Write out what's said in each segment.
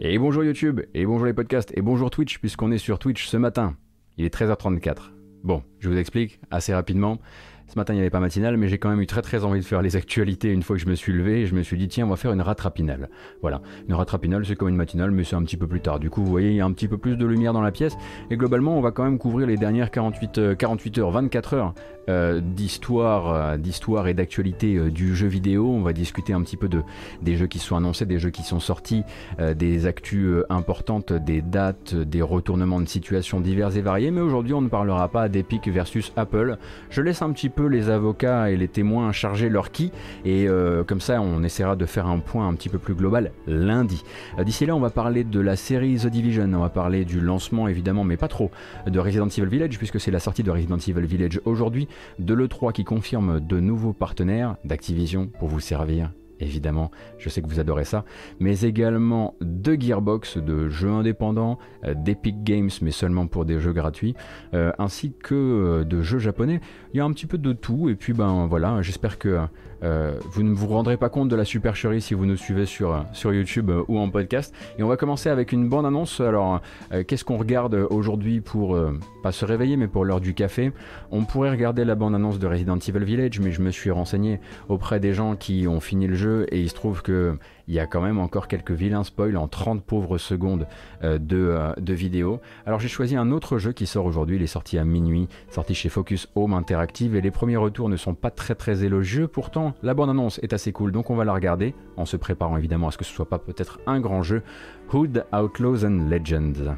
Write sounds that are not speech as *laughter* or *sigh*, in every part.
Et bonjour YouTube, et bonjour les podcasts, et bonjour Twitch, puisqu'on est sur Twitch ce matin. Il est 13h34. Bon, je vous explique assez rapidement. Ce matin, il n'y avait pas matinale, mais j'ai quand même eu très très envie de faire les actualités une fois que je me suis levé et je me suis dit, tiens, on va faire une rattrapinale. Voilà, une rattrapinale, c'est comme une matinale, mais c'est un petit peu plus tard. Du coup, vous voyez, il y a un petit peu plus de lumière dans la pièce. Et globalement, on va quand même couvrir les dernières 48, 48 euh, heures, 24 heures euh, d'histoire, euh, d'histoire et d'actualité du jeu vidéo. On va discuter un petit peu de, des jeux qui sont annoncés, des jeux qui sont sortis, des actus importantes, des dates, des retournements de situation divers et variés. Mais aujourd'hui, on ne parlera pas d'Epic versus Apple. Je laisse un petit peu les avocats et les témoins charger leur qui, et euh, comme ça on essaiera de faire un point un petit peu plus global lundi. Euh, d'ici là on va parler de la série The Division, on va parler du lancement évidemment, mais pas trop, de Resident Evil Village, puisque c'est la sortie de Resident Evil Village aujourd'hui, de l'E3 qui confirme de nouveaux partenaires d'Activision pour vous servir évidemment, je sais que vous adorez ça, mais également de Gearbox, de jeux indépendants, euh, d'Epic Games, mais seulement pour des jeux gratuits, euh, ainsi que euh, de jeux japonais. Il y a un petit peu de tout, et puis ben voilà, j'espère que vous ne vous rendrez pas compte de la supercherie si vous nous suivez sur, sur YouTube ou en podcast. Et on va commencer avec une bande annonce. Alors, qu'est-ce qu'on regarde aujourd'hui pour pas se réveiller, mais pour l'heure du café? On pourrait regarder la bande annonce de Resident Evil Village, mais je me suis renseigné auprès des gens qui ont fini le jeu et il se trouve que il y a quand même encore quelques vilains spoils en 30 pauvres secondes euh, de, euh, de vidéo. Alors j'ai choisi un autre jeu qui sort aujourd'hui, il est sorti à minuit, sorti chez Focus Home Interactive et les premiers retours ne sont pas très très élogieux. Pourtant, la bande annonce est assez cool, donc on va la regarder en se préparant évidemment à ce que ce soit pas peut-être un grand jeu. Hood Outlaws and Legends.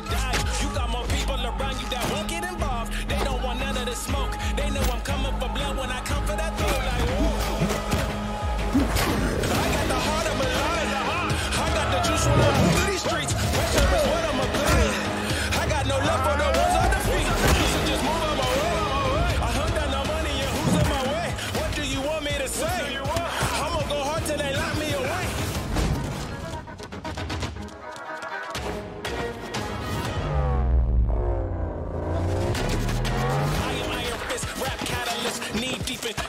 to die.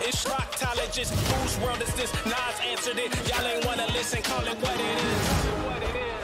college, proctologist. Whose world is this? Nas answered it. Y'all ain't wanna listen, call it what it is.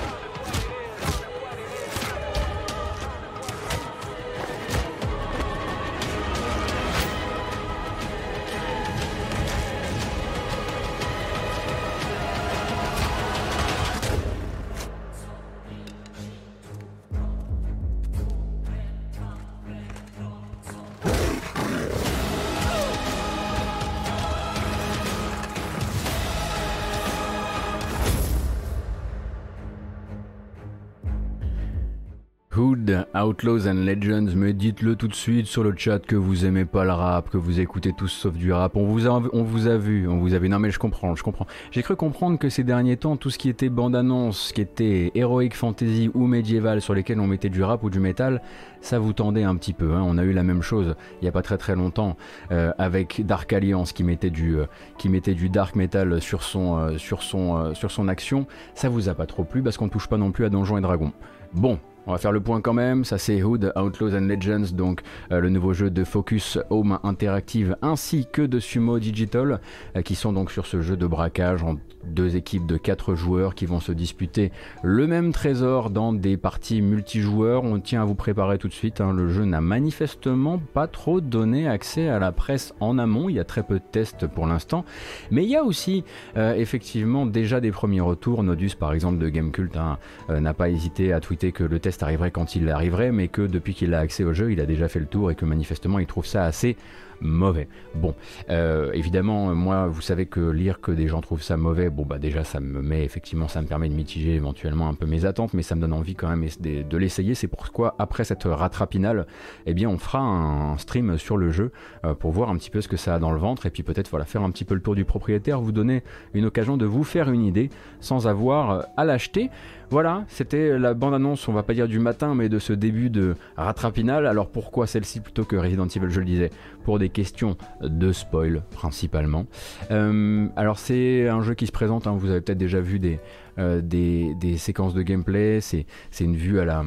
Outlaws and Legends, mais dites-le tout de suite sur le chat que vous aimez pas le rap, que vous écoutez tous sauf du rap. On vous a, on vous a vu, on vous a vu. Non mais je comprends, je comprends. J'ai cru comprendre que ces derniers temps, tout ce qui était bande-annonce, ce qui était Heroic Fantasy ou médiéval, sur lesquels on mettait du rap ou du métal, ça vous tendait un petit peu. Hein. On a eu la même chose il y a pas très très longtemps euh, avec Dark Alliance qui mettait du, euh, qui mettait du dark metal sur son, euh, sur son, sur son action. Ça vous a pas trop plu parce qu'on touche pas non plus à Donjons et Dragons. Bon, on va faire le point quand même, ça c'est Hood, Outlaws and Legends, donc euh, le nouveau jeu de Focus Home Interactive ainsi que de Sumo Digital, euh, qui sont donc sur ce jeu de braquage en deux équipes de quatre joueurs qui vont se disputer le même trésor dans des parties multijoueurs. On tient à vous préparer tout de suite, hein. le jeu n'a manifestement pas trop donné accès à la presse en amont, il y a très peu de tests pour l'instant, mais il y a aussi euh, effectivement déjà des premiers retours. Nodus par exemple de Gamecult hein, n'a pas hésité à tweeter que le test arriverait quand il arriverait, mais que depuis qu'il a accès au jeu, il a déjà fait le tour et que manifestement il trouve ça assez mauvais. Bon, euh, évidemment, moi, vous savez que lire que des gens trouvent ça mauvais, bon, bah déjà, ça me met, effectivement, ça me permet de mitiger éventuellement un peu mes attentes, mais ça me donne envie quand même de, l'essayer. C'est pourquoi, après cette rattrapinale, eh bien, on fera un, stream sur le jeu euh, pour voir un petit peu ce que ça a dans le ventre et puis peut-être, voilà, faire un petit peu le tour du propriétaire, vous donner une occasion de vous faire une idée sans avoir à l'acheter. Voilà, c'était la bande-annonce, on va pas dire du matin, mais de ce début de rattrapinale. Alors pourquoi celle-ci plutôt que Resident Evil, je le disais Pour des question de spoil principalement. alors c'est un jeu qui se présente, hein, vous avez peut-être déjà vu des, des, séquences de gameplay, c'est une vue à la,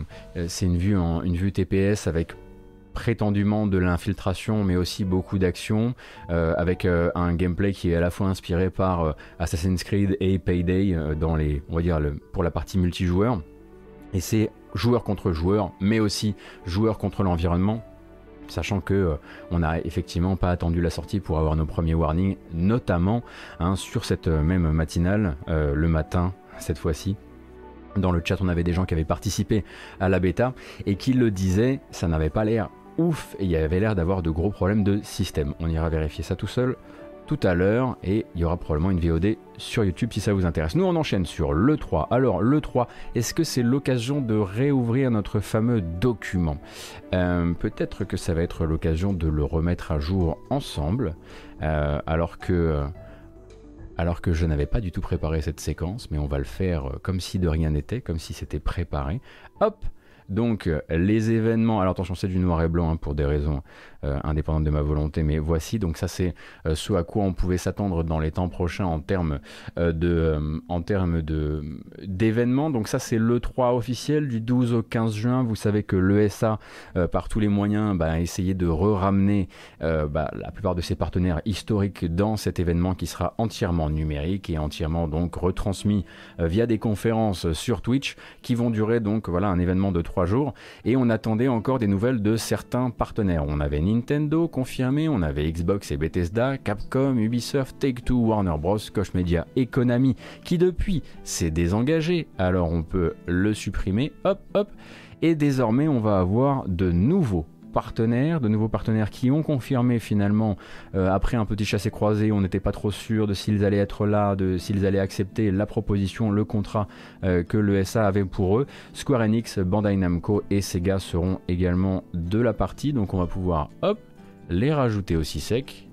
c'est vue en une vue TPS avec prétendument de l'infiltration, mais aussi beaucoup d'action, euh, avec euh, un gameplay qui est à la fois inspiré par euh, Assassin's Creed et Payday dans les, on va dire pour la partie multijoueur. Et c'est joueur contre joueur, mais aussi joueur contre l'environnement. Sachant que on n'a effectivement pas attendu la sortie pour avoir nos premiers warnings, notamment hein, sur cette même matinale, le matin cette fois-ci, dans le chat, on avait des gens qui avaient participé à la bêta et qui le disaient, ça n'avait pas l'air ouf et il y avait l'air d'avoir de gros problèmes de système. On ira vérifier ça tout seul tout à l'heure et il y aura probablement une VOD sur YouTube si ça vous intéresse. Nous on enchaîne sur l'E3. Alors l'E3, est-ce que c'est l'occasion de réouvrir notre fameux document? Euh, Peut-être que ça va être l'occasion de le remettre à jour ensemble euh, alors que... alors que je n'avais pas du tout préparé cette séquence, mais on va le faire euh, comme si de rien n'était, comme si c'était préparé. Hop, donc euh, les événements, alors attention c'est du noir et blanc hein, pour des raisons indépendante de ma volonté, mais voici, donc ça c'est euh, ce à quoi on pouvait s'attendre dans les temps prochains en termes euh, de, en termes de d'événements. Donc ça c'est le 3 officiel du 12 au 15 juin. Vous savez que l'ESA, par tous les moyens, bah, a essayé de re-ramener bah, la plupart de ses partenaires historiques dans cet événement qui sera entièrement numérique et entièrement donc retransmis via des conférences sur Twitch qui vont durer donc voilà un événement de trois jours. Et on attendait encore des nouvelles de certains partenaires. On avait Nintendo confirmé, on avait Xbox et Bethesda, Capcom, Ubisoft, Take-Two, Warner Bros, Koch Media et Konami qui depuis s'est désengagé, alors on peut le supprimer, hop hop, et désormais on va avoir de nouveaux partenaires, de nouveaux partenaires qui ont confirmé finalement, euh, après un petit chassé-croisé, on n'était pas trop sûr de s'ils allaient être là, de s'ils allaient accepter la proposition, le contrat euh, que le SA avait pour eux. Square Enix, Bandai Namco et Sega seront également de la partie, donc on va pouvoir, hop, les rajouter aussi sec.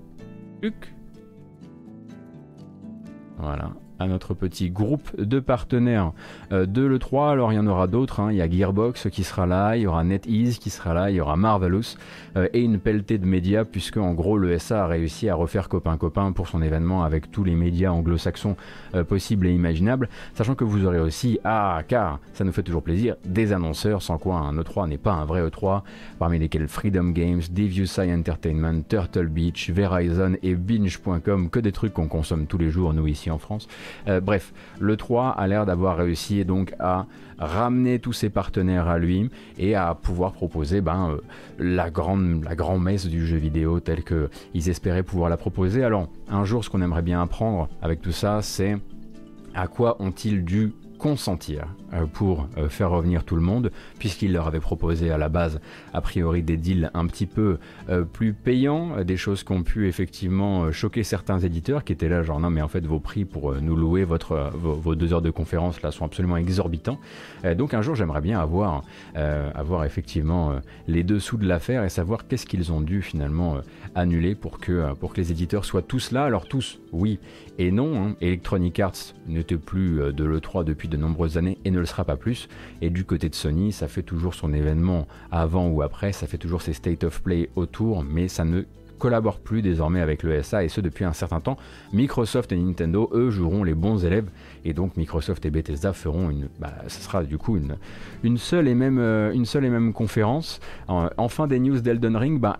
Voilà à notre petit groupe de partenaires euh, de l'E3. Alors il y en aura d'autres, hein. il y a Gearbox qui sera là, il y aura NetEase qui sera là, il y aura Marvelous euh, et une pelletée de médias puisque en gros le SA a réussi à refaire copain-copain pour son événement avec tous les médias anglo-saxons euh, possibles et imaginables, sachant que vous aurez aussi, ah car ça nous fait toujours plaisir, des annonceurs sans quoi un E3 n'est pas un vrai E3, parmi lesquels Freedom Games, Deviusai Entertainment, Turtle Beach, Verizon et Binge.com, que des trucs qu'on consomme tous les jours nous ici en France. Euh, bref, le 3 a l'air d'avoir réussi donc à ramener tous ses partenaires à lui et à pouvoir proposer ben, euh, la, grande, la grande messe du jeu vidéo telle qu'ils espéraient pouvoir la proposer. Alors, un jour, ce qu'on aimerait bien apprendre avec tout ça, c'est à quoi ont-ils dû consentir euh, pour euh, faire revenir tout le monde, puisqu'il leur avait proposé à la base, a priori, des deals un petit peu euh, plus payants, des choses qui ont pu effectivement choquer certains éditeurs qui étaient là, genre non, mais en fait, vos prix pour nous louer votre, vos, deux heures de conférence là sont absolument exorbitants. donc un jour, j'aimerais bien avoir, avoir effectivement les dessous de l'affaire et savoir qu'est-ce qu'ils ont dû finalement annuler pour que, pour que les éditeurs soient tous là. Alors, tous, oui et non, hein. Electronic Arts n'était plus de l'E3 depuis de nombreuses années et ne le sera pas plus. Et du côté de Sony, ça fait toujours son événement avant ou après, ça fait toujours ses state of play autour, mais ça ne collabore plus désormais avec le SA et ce depuis un certain temps. Microsoft et Nintendo, eux, joueront les bons élèves et donc Microsoft et Bethesda feront une, bah, sera du coup une, une seule et même, euh, une seule et même conférence. enfin des news d'Elden Ring, bah,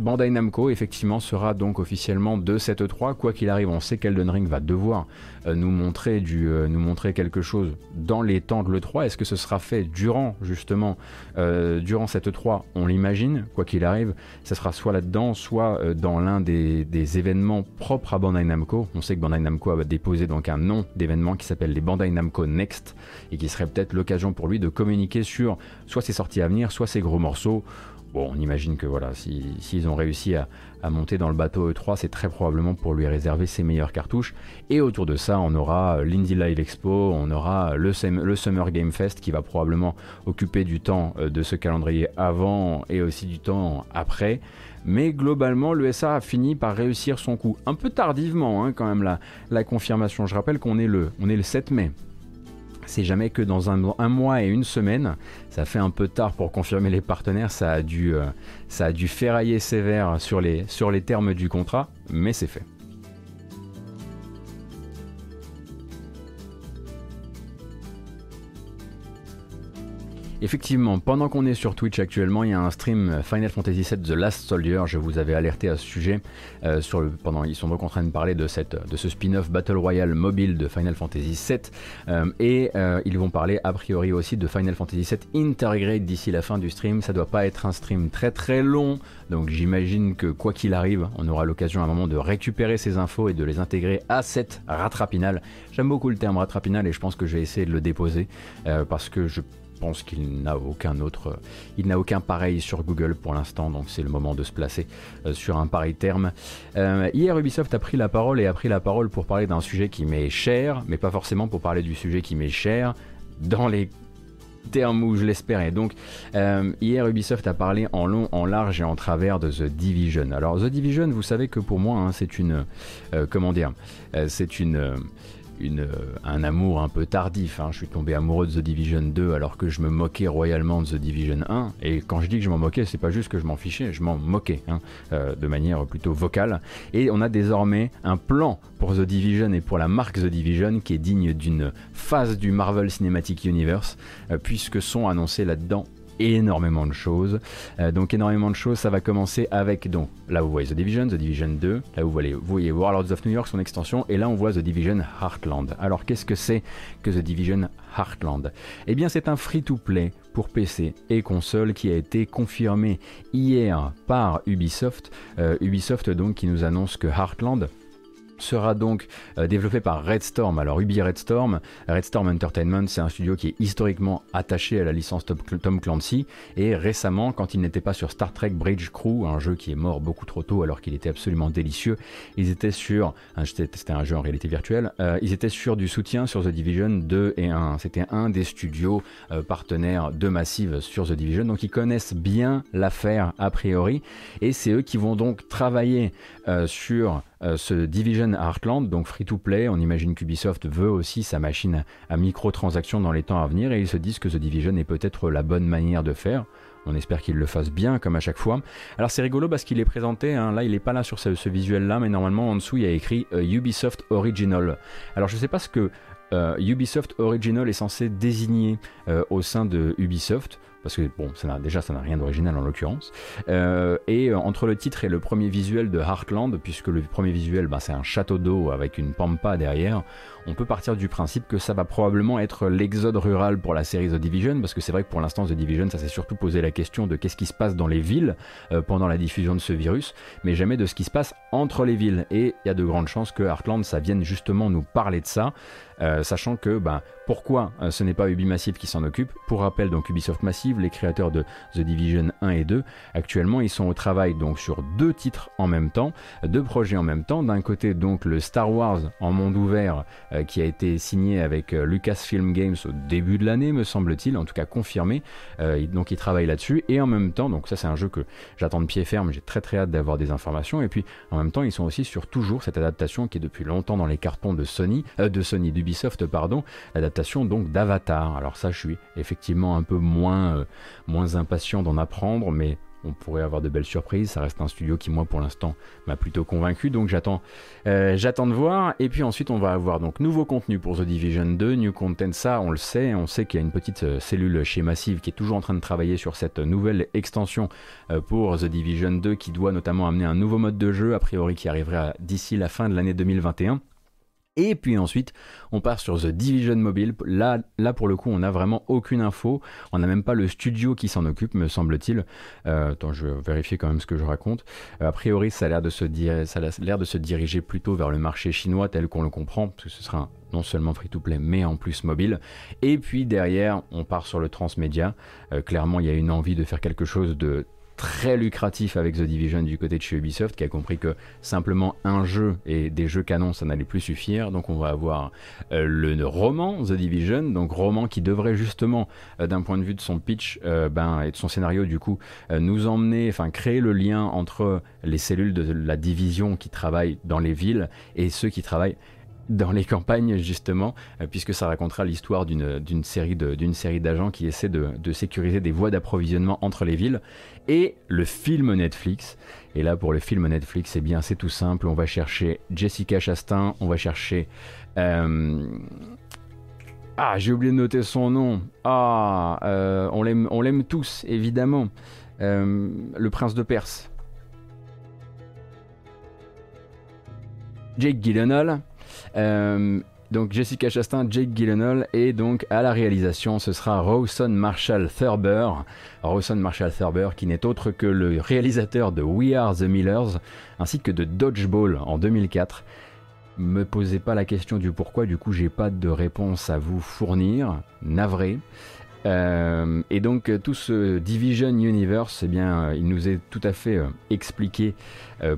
Bandai Namco effectivement sera donc officiellement de cette 3 quoi qu'il arrive on sait qu'Elden Ring va devoir euh, nous, montrer du, euh, nous montrer quelque chose dans les temps de l'E3 est-ce que ce sera fait durant justement euh, durant cette 3 on l'imagine. Quoi qu'il arrive ça sera soit là-dedans soit dans l'un des, des, événements propres à Bandai Namco. On sait que Bandai Namco a déposé donc un nom d'événement qui s'appelle les Bandai Namco Next et qui serait peut-être l'occasion pour lui de communiquer sur soit ses sorties à venir soit ses gros morceaux Bon, on imagine que voilà, s'ils ont réussi à, monter dans le bateau E3, c'est très probablement pour lui réserver ses meilleures cartouches. Et autour de ça, on aura euh, l'Indie Live Expo, on aura le, le, Summer Game Fest qui va probablement occuper du temps euh, de ce calendrier avant et aussi du temps après. Mais globalement, l'USA a fini par réussir son coup. Un peu tardivement, hein, quand même, la, la confirmation. Je rappelle qu'on est, est le 7 mai. C'est jamais que dans un, mois et une semaine. Ça fait un peu tard pour confirmer les partenaires. Ça a dû, euh, ferrailler sévère sur les termes du contrat, mais c'est fait. Effectivement, pendant qu'on est sur Twitch actuellement, il y a un stream Final Fantasy VII The Last Soldier. Je vous avais alerté à ce sujet. Euh, pendant, ils sont donc en train de parler de, ce spin-off Battle Royale mobile de Final Fantasy VII. Euh, et euh, ils vont parler a priori aussi de Final Fantasy VII Integrate d'ici la fin du stream. Ça doit pas être un stream très très long. Donc j'imagine que quoi qu'il arrive, on aura l'occasion à un moment de récupérer ces infos et de les intégrer à cette rattrapinale. J'aime beaucoup le terme rattrapinale et je pense que je vais essayer de le déposer parce que je pense qu'il n'a aucun autre, il n'a aucun pareil sur Google pour l'instant, donc c'est le moment de se placer euh, sur un pareil terme. Euh, hier, Ubisoft a pris la parole et a pris la parole pour parler d'un sujet qui m'est cher, mais pas forcément pour parler du sujet qui m'est cher dans les termes où je l'espérais. Donc euh, hier Ubisoft a parlé en long, en large et en travers de The Division. Alors The Division, vous savez que pour moi, hein, c'est une, comment dire, c'est une euh, un amour un peu tardif. Hein. Je suis tombé amoureux de The Division 2 alors que je me moquais royalement de The Division 1. Et quand je dis que je m'en moquais, c'est pas juste que je m'en fichais, je m'en moquais hein, euh, de manière plutôt vocale. Et on a désormais un plan pour The Division et pour la marque The Division qui est digne d'une phase du Marvel Cinematic Universe, euh, puisque sont annoncés là-dedans énormément de choses. Euh, donc énormément de choses, ça va commencer avec, donc là vous voyez The Division, The Division 2, là vous voyez, vous voyez Warlords of New York, son extension, et là on voit The Division Heartland. Alors qu'est-ce que c'est que The Division Heartland? Eh bien c'est un free-to-play pour PC et console qui a été confirmé hier par Ubisoft. Euh, Ubisoft donc qui nous annonce que Heartland sera donc euh, développé par Red Storm. Alors Ubi Red Storm, Red Storm Entertainment, c'est un studio qui est historiquement attaché à la licence Tom Clancy et récemment, quand il n'était pas sur Star Trek Bridge Crew, un jeu qui est mort beaucoup trop tôt alors qu'il était absolument délicieux, ils étaient sur, c'était un jeu en réalité virtuelle, euh, ils étaient sur du soutien sur The Division 2 et 1. C'était un des studios euh, partenaires de Massive sur The Division, donc ils connaissent bien l'affaire a priori et c'est eux qui vont donc travailler sur euh, ce Division Heartland, donc free to play, on imagine qu'Ubisoft veut aussi sa machine à microtransactions dans les temps à venir et ils se disent que The Division est peut-être la bonne manière de faire. On espère qu'il le fasse bien comme à chaque fois. Alors c'est rigolo parce qu'il est présenté, hein, là il n'est pas là sur ce, visuel là, mais normalement en dessous il y a écrit euh, Ubisoft Original. Alors je ne sais pas ce que euh, Ubisoft Original est censé désigner au sein de Ubisoft parce que bon, déjà ça n'a rien d'original en l'occurrence. Euh, et euh, entre le titre et le premier visuel de Heartland, puisque le premier visuel bah, c'est un château d'eau avec une pampa derrière, on peut partir du principe que ça va probablement être l'exode rural pour la série The Division, parce que c'est vrai que pour l'instant The Division ça s'est surtout posé la question de qu'est-ce qui se passe dans les villes euh, pendant la diffusion de ce virus, mais jamais de ce qui se passe entre les villes. Et il y a de grandes chances que Heartland ça vienne justement nous parler de ça. Sachant que bah, pourquoi ce n'est pas Ubimassive qui s'en occupe? Pour rappel, donc Ubisoft Massive, les créateurs de The Division 1 et 2, actuellement ils sont au travail donc sur deux titres en même temps, deux projets en même temps. D'un côté donc le Star Wars en monde ouvert euh, qui a été signé avec Lucasfilm Games au début de l'année, me semble-t-il, en tout cas confirmé. donc ils travaillent là-dessus et en même temps, donc ça c'est un jeu que j'attends de pied ferme, j'ai très très hâte d'avoir des informations. Et puis en même temps, ils sont aussi sur toujours cette adaptation qui est depuis longtemps dans les cartons de Sony, de Sony d'Ubisoft Ubisoft, pardon, l'adaptation donc d'Avatar. Alors ça, je suis effectivement un peu moins, euh, moins impatient d'en apprendre, mais on pourrait avoir de belles surprises. Ça reste un studio qui, moi, pour l'instant, m'a plutôt convaincu. Donc j'attends, euh, j'attends de voir. Et puis ensuite, on va avoir donc nouveau contenu pour The Division 2, New Content. Ça, on le sait. On sait qu'il y a une petite euh, cellule chez Massive qui est toujours en train de travailler sur cette nouvelle extension pour The Division 2 qui doit notamment amener un nouveau mode de jeu, a priori qui arriverait d'ici la fin de l'année 2021. Et puis ensuite, on part sur The Division Mobile. Là, là pour le coup, on n'a vraiment aucune info. On n'a même pas le studio qui s'en occupe, me semble-t-il. Euh, attends, je vais vérifier quand même ce que je raconte. Euh, a priori, ça a l'air de, se diriger plutôt vers le marché chinois tel qu'on le comprend, parce que ce sera non seulement free-to-play, mais en plus mobile. Et puis derrière, on part sur le transmédia. Euh, clairement, il y a une envie de faire quelque chose de très lucratif avec The Division du côté de chez Ubisoft qui a compris que simplement un jeu et des jeux canons ça n'allait plus suffire donc on va avoir euh, le roman The Division donc roman qui devrait justement euh, d'un point de vue de son pitch euh, ben, et de son scénario du coup nous emmener enfin créer le lien entre les cellules de la division qui travaillent dans les villes et ceux qui travaillent dans les campagnes justement, puisque ça racontera l'histoire d'une série d'agents qui essaient de, sécuriser des voies d'approvisionnement entre les villes. Et le film Netflix. Et là pour le film Netflix, eh bien c'est tout simple. On va chercher Jessica Chastain, on va chercher euh, ah, j'ai oublié de noter son nom. Ah, euh, on l'aime tous, évidemment. le prince de Perse. Jake Gyllenhaal. Euh, donc Jessica Chastain, Jake Gyllenhaal et donc à la réalisation ce sera Rawson Marshall Thurber. Rawson Marshall Thurber qui n'est autre que le réalisateur de We Are the Millers ainsi que de Dodgeball en 2004. Me posez pas la question du pourquoi, du coup j'ai pas de réponse à vous fournir, navré. Euh, et donc euh, tout ce Division Universe, eh bien, euh, il nous est tout à fait expliqué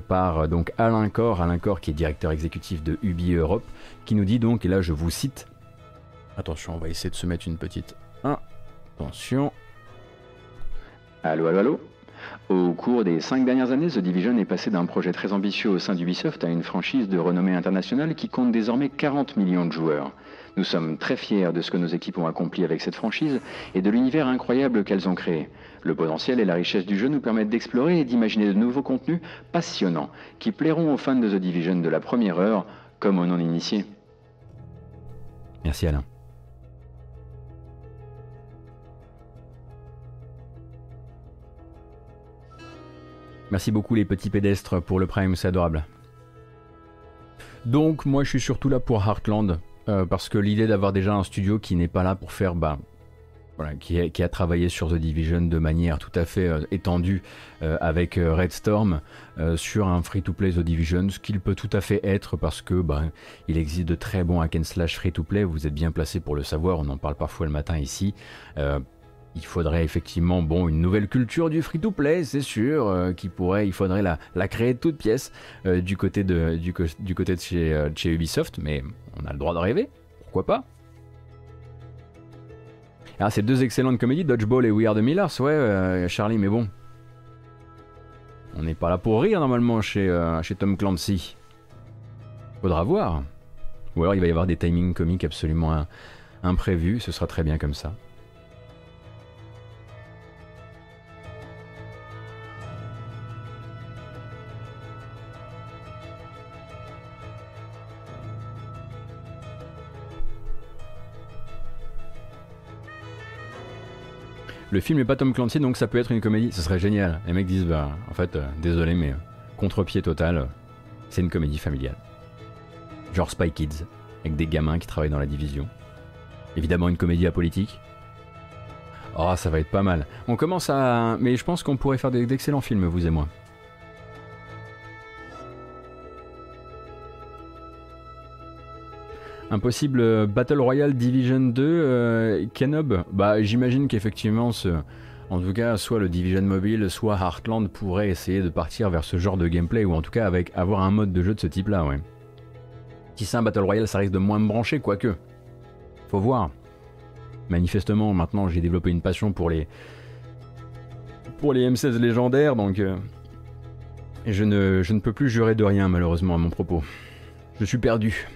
par Alain Corr, Alain Corr qui est directeur exécutif de Ubi Europe, qui nous dit donc, et là je vous cite, attention, on va essayer de se mettre une petite attention. Allô, allô, allô? Au cours des cinq dernières années, The Division est passé d'un projet très ambitieux au sein d'Ubisoft à une franchise de renommée internationale qui compte désormais 40 millions de joueurs. Nous sommes très fiers de ce que nos équipes ont accompli avec cette franchise et de l'univers incroyable qu'elles ont créé. Le potentiel et la richesse du jeu nous permettent d'explorer et d'imaginer de nouveaux contenus passionnants qui plairont aux fans de The Division de la première heure comme aux non-initiés. Merci Alain. Merci beaucoup les petits pédestres pour le Prime, c'est adorable. Donc moi je suis surtout là pour Heartland, euh, parce que l'idée d'avoir déjà un studio qui n'est pas là pour faire, bah, qui, a travaillé sur The Division de manière tout à fait euh, étendue euh, avec Red Storm sur un free-to-play The Division, ce qu'il peut tout à fait être parce que bah, il existe de très bons hack and slash free-to-play. Vous êtes bien placé pour le savoir. On en parle parfois le matin ici. il faudrait effectivement bon une nouvelle culture du free-to-play, c'est sûr, qui pourrait, il faudrait la, créer de toutes pièces du côté de du côté de chez, chez Ubisoft, mais on a le droit de rêver, pourquoi pas? Ah, c'est deux excellentes comédies, Dodgeball et We Are the Millers, ouais, euh, Charlie, mais bon. On n'est pas là pour rire normalement chez, euh, chez Tom Clancy. Faudra voir. Ou alors il va y avoir des timings comiques absolument imprévus, ce sera très bien comme ça. Le film n'est pas Tom Clancy, donc ça peut être une comédie. Ce serait génial. Les mecs disent, bah, en fait, euh, désolé, mais euh, contre-pied total, euh, c'est une comédie familiale. Genre Spy Kids, avec des gamins qui travaillent dans la division. Évidemment, une comédie apolitique. Oh, ça va être pas mal. On commence à. Mais je pense qu'on pourrait faire d'excellents films, vous et moi. Un possible euh, Battle Royale Division 2, euh, Kenob Bah j'imagine qu'effectivement, en tout cas, soit le Division Mobile, soit Heartland pourrait essayer de partir vers ce genre de gameplay, ou en tout cas avec avoir un mode de jeu de ce type-là, ouais. Si c'est un Battle Royale, ça risque de moins me brancher, quoique. Faut voir. Manifestement, maintenant, j'ai développé une passion pour les pour les M16 légendaires, donc euh, je ne peux plus jurer de rien, malheureusement, à mon propos. Je suis perdu.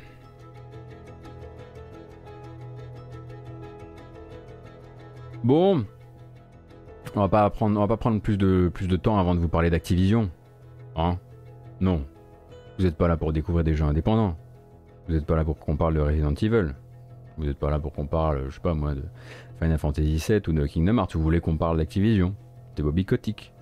Bon, on va pas prendre, on va pas prendre plus de, plus de temps avant de vous parler d'Activision. Hein? Non. Vous n'êtes pas là pour découvrir des jeux indépendants. Vous n'êtes pas là pour qu'on parle de Resident Evil. Vous n'êtes pas là pour qu'on parle, je sais pas moi, de Final Fantasy VII ou de Kingdom Hearts. Vous voulez qu'on parle d'Activision, de Bobby Kotick.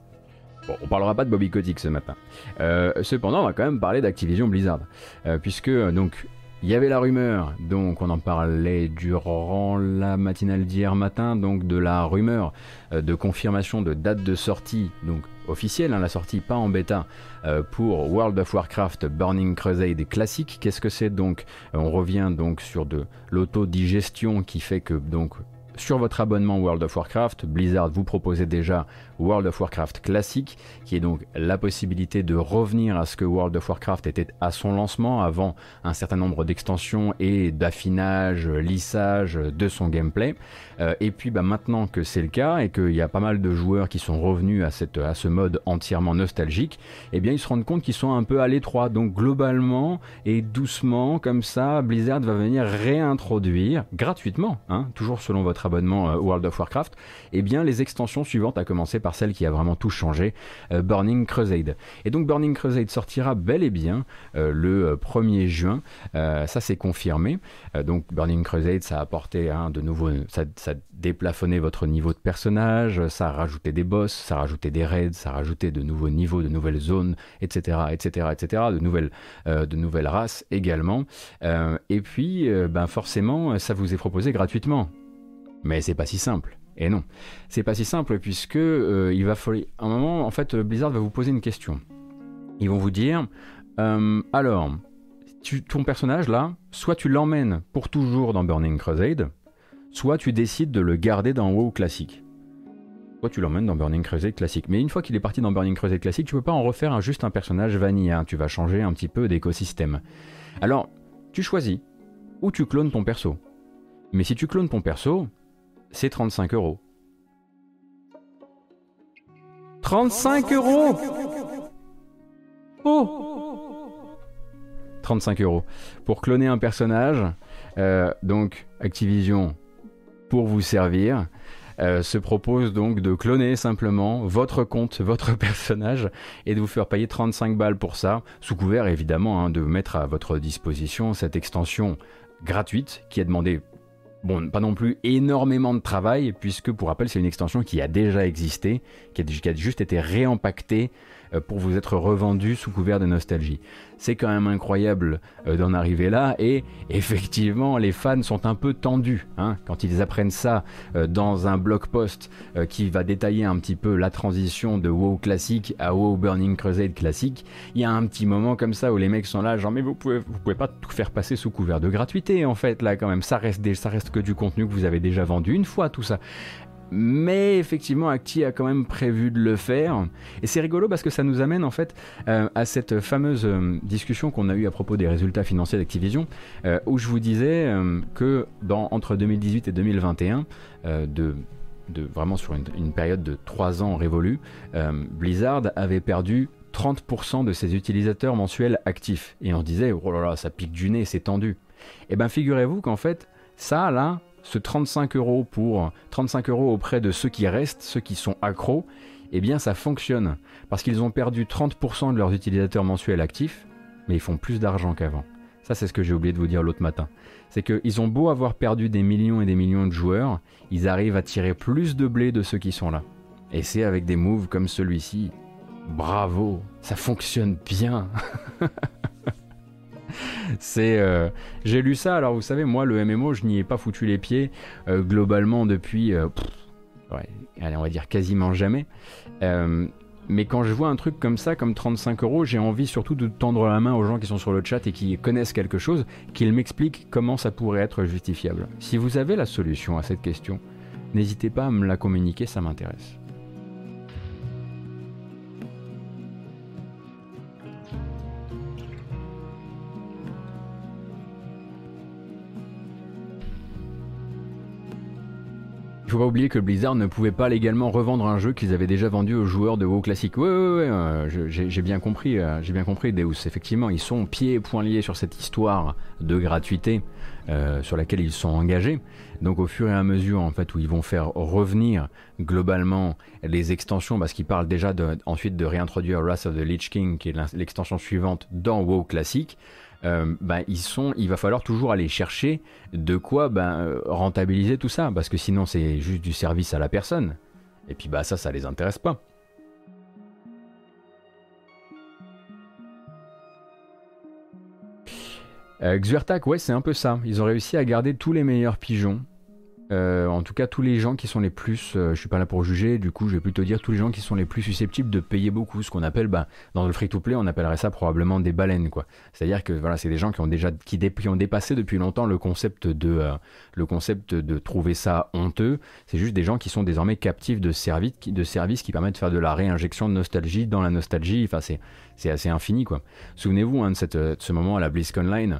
Bon, on parlera pas de Bobby Kotick ce matin. Euh, cependant, on va quand même parler d'Activision Blizzard. Euh, puisque, donc, il y avait la rumeur, donc on en parlait durant la matinale d'hier matin, donc de la rumeur euh, de confirmation de date de sortie, donc officielle, hein, la sortie pas en bêta, euh, pour World of Warcraft Burning Crusade classique. Qu'est-ce que c'est donc? On revient donc sur de l'autodigestion qui fait que donc sur votre abonnement World of Warcraft, Blizzard vous proposait déjà World of Warcraft classique, qui est donc la possibilité de revenir à ce que World of Warcraft était à son lancement, avant un certain nombre d'extensions et d'affinage, lissage de son gameplay. Euh, et puis bah, maintenant que c'est le cas et qu'il y a pas mal de joueurs qui sont revenus à ce mode entièrement nostalgique, eh bien ils se rendent compte qu'ils sont un peu à l'étroit. Donc globalement et doucement, comme ça, Blizzard va venir réintroduire gratuitement, hein, toujours selon votre abonnement euh, World of Warcraft, eh bien les extensions suivantes, à commencer par celle qui a vraiment tout changé, euh, Burning Crusade. Et donc Burning Crusade sortira bel et bien le 1er juin, ça c'est confirmé. donc Burning Crusade, ça a apporté hein, de nouveaux, ça déplafonnait votre niveau de personnage, ça rajoutait des boss, ça rajoutait des raids, ça rajoutait de nouveaux niveaux, de nouvelles zones, etc., etc., etc., de nouvelles, euh, de nouvelles races également. Euh, et puis, euh, ben forcément, ça vous est proposé gratuitement. Mais c'est pas si simple. Et non, c'est pas si simple puisque il va falloir. un moment, en fait, Blizzard va vous poser une question. Ils vont vous dire, alors, ton personnage là, soit tu l'emmènes pour toujours dans Burning Crusade, soit tu décides de le garder dans WoW classique. Soit tu l'emmènes dans Burning Crusade classique. Mais une fois qu'il est parti dans Burning Crusade classique, tu peux pas en refaire un, juste un personnage vanilla. Hein. Tu vas changer un petit peu d'écosystème. Alors, tu choisis. Ou tu clones ton perso. Mais si tu clones ton perso, c'est 35 euros. 35 euros Oh 35 euros. Pour cloner un personnage, euh, donc Activision pour vous servir. Euh, se propose donc de cloner simplement votre compte, votre *laughs* personnage et de vous faire payer 35 balles pour ça, sous couvert évidemment hein, de mettre à votre disposition cette extension gratuite qui a demandé bon, pas non plus énormément de travail, puisque pour rappel, c'est une extension qui a déjà existé, qui a, juste été réempactée euh, pour vous être revendue sous couvert de nostalgie. C'est quand même incroyable euh, d'en arriver là, et effectivement, les fans sont un peu tendus hein, quand ils apprennent ça euh, dans un blog post qui va détailler un petit peu la transition de WoW classique à WoW Burning Crusade classique. Il y a un petit moment comme ça où les mecs sont là, genre mais vous pouvez, vous pouvez pas tout faire passer sous couvert de gratuité en fait là quand même. Ça reste, ça reste que du contenu que vous avez déjà vendu une fois tout ça. Mais effectivement, Acti a quand même prévu de le faire. Et c'est rigolo parce que ça nous amène en fait euh, à cette fameuse euh, discussion qu'on a eue à propos des résultats financiers d'Activision, euh, où je vous disais que dans, entre 2018 et 2021, de, vraiment sur une, période de 3 ans révolus, Blizzard avait perdu 30% de ses utilisateurs mensuels actifs. Et on se disait, oh là là, ça pique du nez, c'est tendu. Et eh bien figurez-vous qu'en fait, ça là, ce 35 euros pour 35 euros auprès de ceux qui restent, ceux qui sont accros, eh bien ça fonctionne parce qu'ils ont perdu 30% de leurs utilisateurs mensuels actifs, mais ils font plus d'argent qu'avant. Ça c'est ce que j'ai oublié de vous dire l'autre matin. C'est qu'ils ont beau avoir perdu des millions et des millions de joueurs, ils arrivent à tirer plus de blé de ceux qui sont là. Et c'est avec des moves comme celui-ci. Bravo, ça fonctionne bien. *laughs* c'est, euh, j'ai lu ça. Alors vous savez, moi le MMO, je n'y ai pas foutu les pieds euh, globalement depuis, euh, allez, on va dire quasiment jamais. mais quand je vois un truc comme ça, comme 35 euros, j'ai envie surtout de tendre la main aux gens qui sont sur le chat et qui connaissent quelque chose, qu'ils m'expliquent comment ça pourrait être justifiable. Si vous avez la solution à cette question, n'hésitez pas à me la communiquer, ça m'intéresse. Faut pas oublier que Blizzard ne pouvait pas légalement revendre un jeu qu'ils avaient déjà vendu aux joueurs de WoW classique. Ouais, ouais, ouais, euh, j'ai bien compris, euh, j'ai bien compris, Deus. Effectivement, ils sont pieds et poings liés sur cette histoire de gratuité euh, sur laquelle ils sont engagés. Donc, au fur et à mesure, en fait, où ils vont faire revenir globalement les extensions, parce qu'ils parlent déjà ensuite de réintroduire Wrath of the Lich King, qui est l'extension suivante dans WoW classique. Euh, bah, ils sont, il va falloir toujours aller chercher de quoi bah, euh, rentabiliser tout ça, parce que sinon c'est juste du service à la personne. Et puis bah ça, ça les intéresse pas. Euh, ouais, c'est un peu ça. Ils ont réussi à garder tous les meilleurs pigeons. Euh, en tout cas tous les gens qui sont les plus, euh, je suis pas là pour juger, du coup je vais plutôt dire tous les gens qui sont les plus susceptibles de payer beaucoup, ce qu'on appelle, bah, dans le free-to-play, on appellerait ça probablement des baleines, quoi. C'est-à-dire que voilà, c'est des gens qui ont déjà, qui, ont dépassé depuis longtemps le concept de, euh, le concept de trouver ça honteux. C'est juste des gens qui sont désormais captifs de services, de services qui permettent de faire de la réinjection de nostalgie dans la nostalgie. Enfin, c'est c'est assez infini quoi. Souvenez-vous hein, de, cette, ce moment à la BlizzConline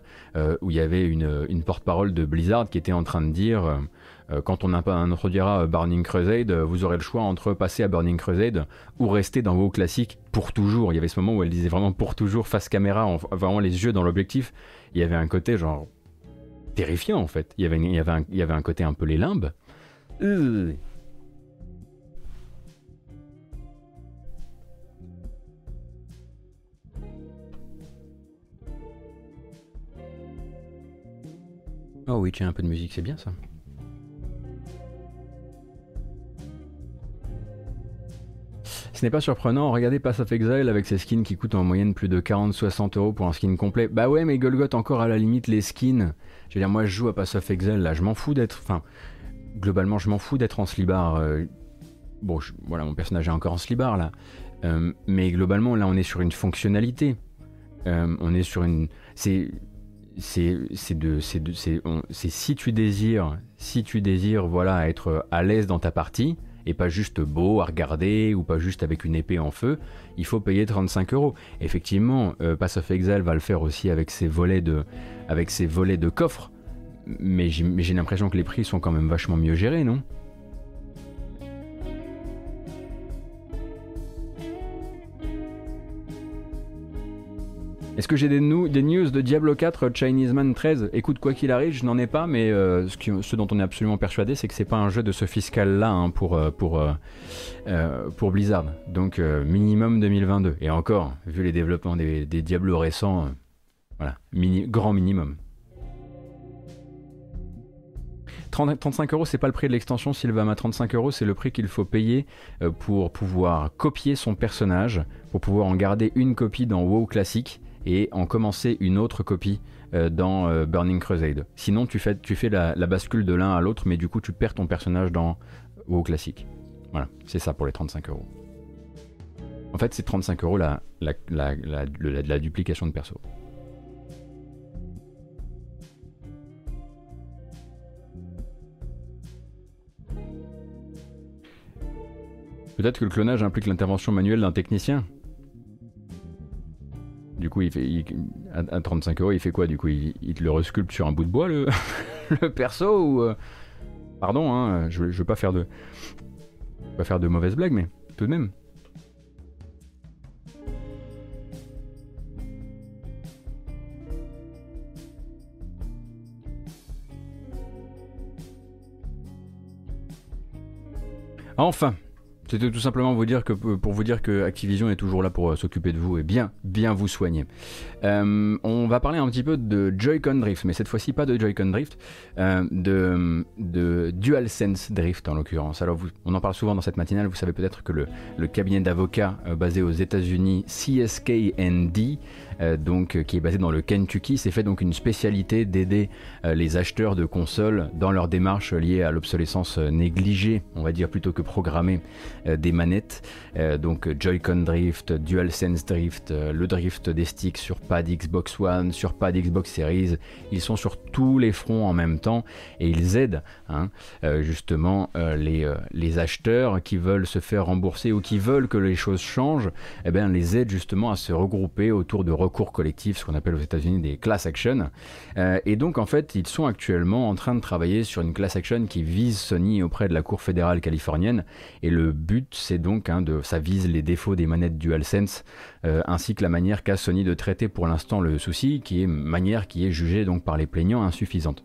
où il y avait une, porte-parole de Blizzard qui était en train de dire euh, quand on introduira euh, Burning Crusade, euh, vous aurez le choix entre passer à Burning Crusade ou rester dans vos classiques pour toujours. Il y avait ce moment où elle disait vraiment pour toujours face caméra, vraiment les yeux dans l'objectif. Il y avait un côté genre terrifiant en fait. Il y avait, il y avait, un, il y avait un côté un peu les limbes. Oh oui, tiens, un peu de musique, c'est bien ça. Ce n'est pas surprenant, regardez Pass of Exile avec ses skins qui coûtent en moyenne plus de 40-60 euros pour un skin complet. Bah ouais, mais Golgot encore à la limite les skins. Je veux dire, moi je joue à Pass of Exile là, je m'en fous d'être. Enfin, globalement, je m'en fous d'être en slibard. Euh, bon, voilà, mon personnage est encore en slibard là. Euh, mais globalement, là on est sur une fonctionnalité. Euh, on est sur une. C'est c'est si tu désires, si tu désires, voilà, être à l'aise dans ta partie, et pas juste beau à regarder ou pas juste avec une épée en feu, il faut payer 35 euros. Effectivement, euh, Pass of Exile va le faire aussi avec ses volets de, avec ses volets de coffre, mais j'ai l'impression que les prix sont quand même vachement mieux gérés, non? Est-ce que j'ai des, news de Diablo 4 Chinese Man 13 Écoute, quoi qu'il arrive, je n'en ai pas, mais euh, ce, dont on est absolument persuadé, c'est que c'est pas un jeu de ce fiscal-là hein, pour, euh, euh, pour Blizzard. Donc minimum 2022. Et encore, vu les développements des, Diablo récents, voilà, grand minimum. 35 euros, c'est pas le prix de l'extension Sylvama. 35 euros, c'est le prix qu'il faut payer pour pouvoir copier son personnage, pour pouvoir en garder une copie dans WoW classique et en commencer une autre copie euh, dans euh, Burning Crusade. Sinon, tu fais, la, bascule de l'un à l'autre, mais du coup, tu perds ton personnage dans WoW classique. Voilà, c'est ça pour les 35 euros. En fait, c'est 35 euros la, duplication de perso. Peut-être que le clonage implique l'intervention manuelle d'un technicien du coup, il fait, à, 35 euros, il fait quoi Du coup, il, te le resculpte sur un bout de bois, le, *laughs* le perso ou euh, Pardon, hein, je, je veux pas faire de, pas faire de mauvaises blagues, mais tout de même. Enfin, c'était tout simplement que, pour vous dire que Activision est toujours là pour euh, s'occuper de vous et bien, bien vous soigner. Euh, on va parler un petit peu de Joy-Con Drift, mais cette fois-ci pas de Joy-Con Drift, euh, de, DualSense Drift en l'occurrence. Alors on en parle souvent dans cette matinale, vous savez peut-être que le, cabinet d'avocats basé aux États-Unis, CSKND, euh, donc, euh, qui est basé dans le Kentucky, s'est fait donc une spécialité d'aider euh, les acheteurs de consoles dans leur démarche liée à l'obsolescence négligée, on va dire plutôt que programmée, des manettes. donc Joy-Con Drift, DualSense Drift, le drift des sticks sur pad Xbox One, sur pad Xbox Series, ils sont sur tous les fronts en même temps et ils aident hein, justement les, les acheteurs qui veulent se faire rembourser ou qui veulent que les choses changent, eh bien, les aident justement à se regrouper autour de recours collectifs, ce qu'on appelle aux États-Unis des class action. Euh, et donc en fait, ils sont actuellement en train de travailler sur une class action qui vise Sony auprès de la Cour fédérale californienne. Et le but, c'est donc hein, de, ça vise les défauts des manettes DualSense, euh, ainsi que la manière qu'a Sony de traiter pour l'instant le souci, qui est manière qui est jugée donc par les plaignants insuffisante.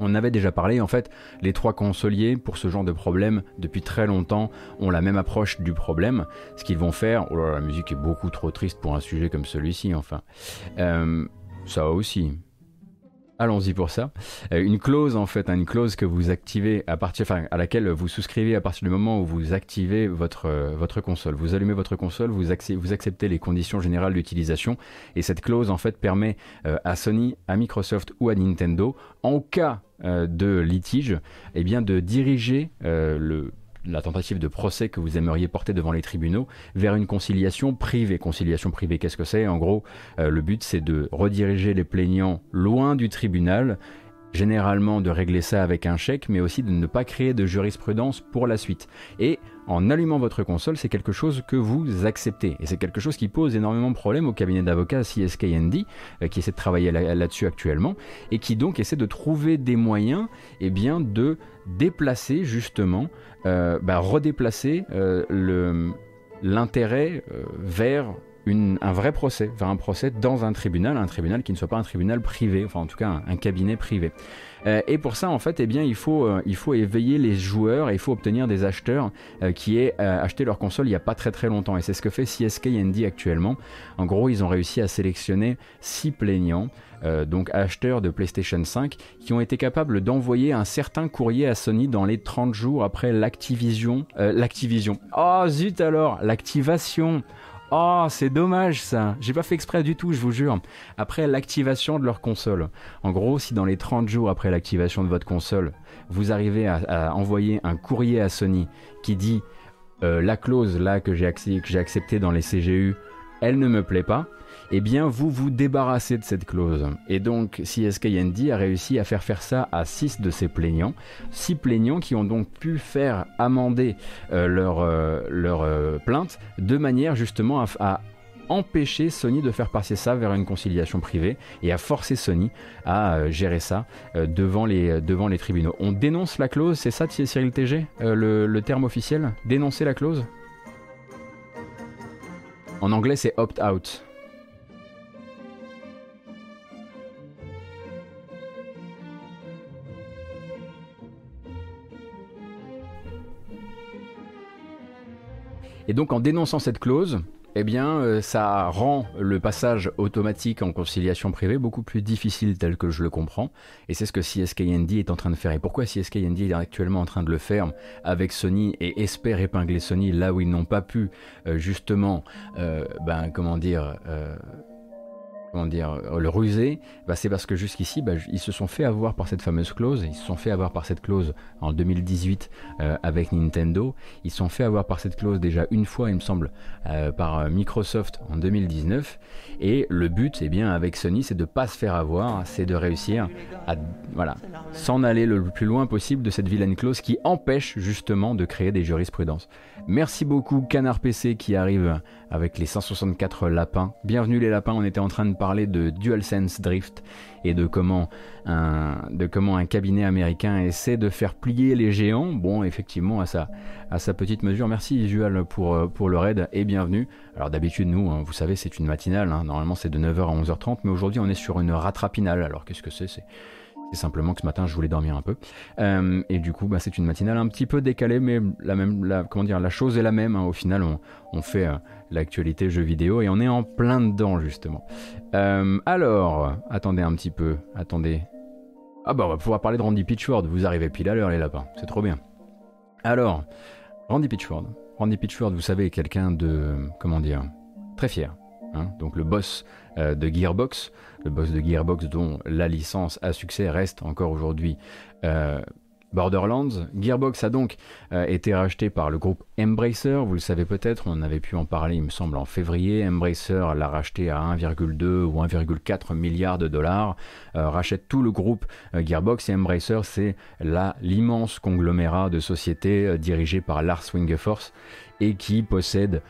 On avait déjà parlé, en fait, les trois consoliers, pour ce genre de problème, depuis très longtemps, ont la même approche du problème. Ce qu'ils vont faire, oh là, la musique est beaucoup trop triste pour un sujet comme celui-ci, enfin. Euh, ça aussi. allons-y pour ça. Euh, une clause en fait, hein, une clause que vous activez à partir, enfin, à laquelle vous souscrivez à partir du moment où vous activez votre euh, votre console. Vous allumez votre console, vous, acceptez les conditions générales d'utilisation et cette clause en fait permet à Sony, à Microsoft ou à Nintendo, en cas de litige, eh bien de diriger le la tentative de procès que vous aimeriez porter devant les tribunaux vers une conciliation privée. Conciliation privée, qu'est-ce que c'est? En gros, euh, le but c'est de rediriger les plaignants loin du tribunal généralement de régler ça avec un chèque, mais aussi de ne pas créer de jurisprudence pour la suite. Et en allumant votre console, c'est quelque chose que vous acceptez. Et c'est quelque chose qui pose énormément de problèmes au cabinet d'avocats CSKND, euh, qui essaie de travailler là-dessus actuellement, et qui donc essaie de trouver des moyens eh bien, de déplacer justement, euh, bah, redéplacer euh, l'intérêt vers un vrai procès, vers un procès dans un tribunal, un tribunal qui ne soit pas un tribunal privé, enfin en tout cas un, cabinet privé. Euh, et pour ça, en fait, eh bien, il faut, euh, il faut éveiller les joueurs et il faut obtenir des acheteurs euh, qui aient acheté leur console il n'y a pas très très longtemps. Et c'est ce que fait CSK Andy actuellement. En gros, ils ont réussi à sélectionner six plaignants. donc acheteurs de PlayStation 5, qui ont été capables d'envoyer un certain courrier à Sony dans les 30 jours après l'activision. l'activision. Oh zut alors, l'activation Oh, c'est dommage ça. J'ai pas fait exprès du tout, je vous jure. Après l'activation de leur console. En gros, si dans les 30 jours après l'activation de votre console, vous arrivez à, envoyer un courrier à Sony qui dit euh, la clause là que j'ai acceptée dans les CGU, elle ne me plaît pas, eh bien vous vous débarrassez de cette clause. Et donc CSKND a réussi à faire faire ça à 6 de ses plaignants, 6 plaignants qui ont donc pu faire amender euh, leur, euh, euh, plainte de manière justement à, empêcher Sony de faire passer ça vers une conciliation privée et à forcer Sony à gérer ça devant, les, devant les tribunaux. On dénonce la clause, c'est ça Cyril TG, le, le terme officiel? Dénoncer la clause? En anglais c'est opt-out. Et donc en dénonçant cette clause, eh bien, euh, ça rend le passage automatique en conciliation privée beaucoup plus difficile tel que je le comprends. Et c'est ce que CSKND est en train de faire. Et pourquoi CSKND est actuellement en train de le faire avec Sony et espère épingler Sony là où ils n'ont pas pu, euh, justement, euh, ben, comment dire, comment dire, euh, le ruser, bah, c'est parce que jusqu'ici, bah, ils se sont fait avoir par cette fameuse clause, ils se sont fait avoir par cette clause en 2018 euh, avec Nintendo, ils se sont fait avoir par cette clause déjà une fois, il me semble, euh, par Microsoft en 2019, et le but, eh bien, avec Sony, c'est de pas se faire avoir, c'est de réussir à, voilà, s'en aller le plus loin possible de cette vilaine clause qui empêche justement de créer des jurisprudences. Merci beaucoup Canard PC qui arrive avec les 164 lapins. Bienvenue les lapins, on était en train de parler de DualSense Drift et de comment un, cabinet américain essaie de faire plier les géants. Bon, effectivement, à sa, à sa petite mesure. Merci Visual pour, pour le raid et bienvenue. Alors d'habitude, nous, hein, vous savez, c'est une matinale. Hein. Normalement, c'est de 9h à 11h30, mais aujourd'hui, on est sur une rattrapinale. Alors qu'est-ce que c'est C'est simplement que ce matin, je voulais dormir un peu. Euh, et du coup, bah, c'est une matinale un petit peu décalée, mais la même, comment dire, la chose est la même. Hein. Au final, on, fait euh, l'actualité jeux vidéo et on est en plein dedans, justement. Euh, alors, attendez un petit peu. Attendez. Ah bah, on va pouvoir parler de Randy Pitchford. Vous arrivez pile à l'heure, les lapins. C'est trop bien. Alors, Randy Pitchford. Randy Pitchford, vous savez, quelqu'un de, comment dire, très fier. Hein. donc le boss de Gearbox le boss de Gearbox dont la licence à succès reste encore aujourd'hui euh, Borderlands. Gearbox a donc euh, été racheté par le groupe Embracer, vous le savez peut-être, on avait pu en parler il me semble en février. Embracer l'a racheté à 1,2 ou 1,4 milliard de dollars, euh, rachète tout le groupe Gearbox et Embracer c'est l'immense conglomérat de sociétés dirigé par Lars Wingefors et qui possède,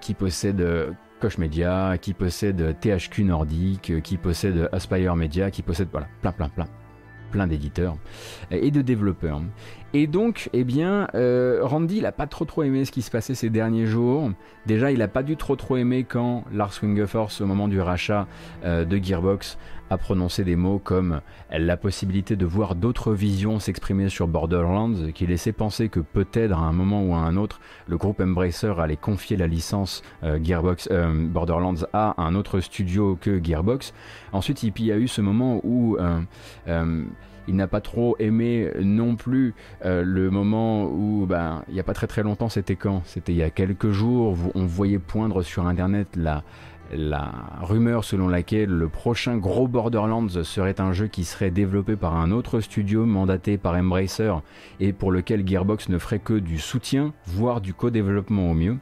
qui possède Koch Media, qui possède THQ Nordic, qui possède Aspire Media, qui possède voilà, plein, plein, plein, plein d'éditeurs et de développeurs. Et donc, eh bien, euh, Randy, il a pas trop trop aimé ce qui se passait ces derniers jours. Déjà, il a pas dû trop trop aimer quand Lars Wingefors, au moment du rachat euh, de Gearbox, a prononcé des mots comme la possibilité de voir d'autres visions s'exprimer sur Borderlands, qui laissait penser que peut-être à un moment ou à un autre, le groupe Embracer allait confier la licence euh, Gearbox Borderlands à un autre studio que Gearbox. Ensuite, il y a eu ce moment où il n'a pas trop aimé non plus euh, le moment où, ben, il n'y a pas très très longtemps, c'était quand? C'était il y a quelques jours, on voyait poindre sur Internet la, la rumeur selon laquelle le prochain gros Borderlands serait un jeu qui serait développé par un autre studio mandaté par Embracer et pour lequel Gearbox ne ferait que du soutien, voire du co-développement au mieux.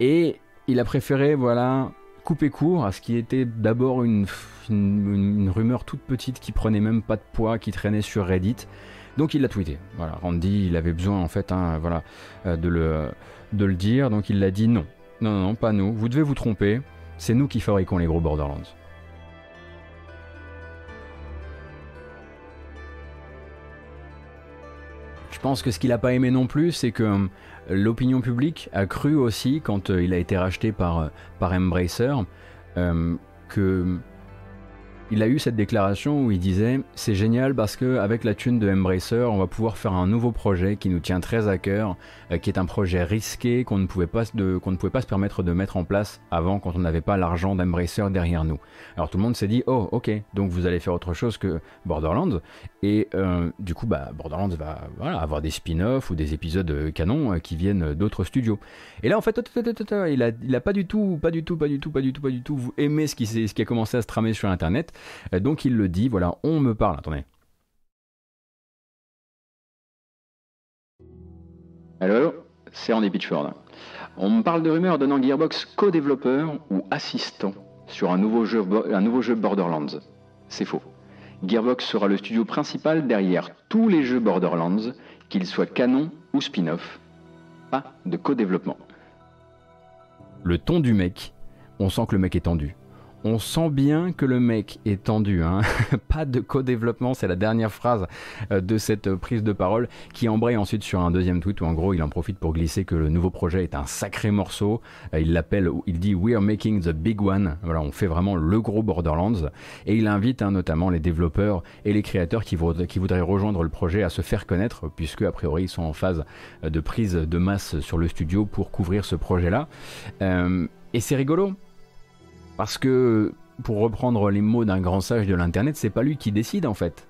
Et il a préféré, voilà, couper court à ce qui était d'abord une, rumeur toute petite qui prenait même pas de poids, qui traînait sur Reddit. Donc il l'a tweeté. Voilà, Randy, il avait besoin en fait, hein, euh, de le dire. Donc il l'a dit non. Non, non, pas nous. Vous devez vous tromper. C'est nous qui fabriquons les gros Borderlands. Je pense que ce qu'il n'a pas aimé non plus, c'est que hum, L'opinion publique a cru aussi, quand euh, il a été racheté par, euh, par Embracer, euh, que il a eu cette déclaration où il disait c'est génial parce que avec la thune de Embracer, on va pouvoir faire un nouveau projet qui nous tient très à cœur, euh, qui est un projet risqué qu'on ne pouvait pas se permettre de mettre en place avant quand on n'avait pas l'argent d'Embracer derrière nous. Alors tout le monde s'est dit oh ok donc vous allez faire autre chose que Borderlands et euh, du coup bah Borderlands va voilà, avoir des spin-offs ou des épisodes euh, canons qui viennent d'autres studios. Et là en fait il a, il a pas du tout pas du tout pas du tout pas du tout pas du aimez ce qui, ce qui a commencé à se tramer sur internet donc il le dit, voilà, on me parle. Attendez. Allô, allô C'est Andy Pitchford. On me parle de rumeurs donnant Gearbox co-développeur ou assistant sur un nouveau, jeu, un nouveau jeu Borderlands. C'est faux. Gearbox sera le studio principal derrière tous les jeux Borderlands, qu'ils soient canon ou spin-off. Pas de co-développement. Le ton du mec, on sent que le mec est tendu on sent bien que le mec est tendu. Hein. *laughs* Pas de co-développement, c'est la dernière phrase euh, de cette prise de parole qui embraye ensuite sur un deuxième tweet où en gros il en profite pour glisser que le nouveau projet est un sacré morceau. Euh, il l'appelle, il dit We are making the big one. Voilà, on fait vraiment le gros Borderlands. Et il invite hein, notamment les développeurs et les créateurs qui, voudraient rejoindre le projet à se faire connaître puisque a priori ils sont en phase euh, de prise de masse sur le studio pour couvrir ce projet-là. et c'est rigolo parce que, pour reprendre les mots d'un grand sage de l'Internet, c'est pas lui qui décide en fait.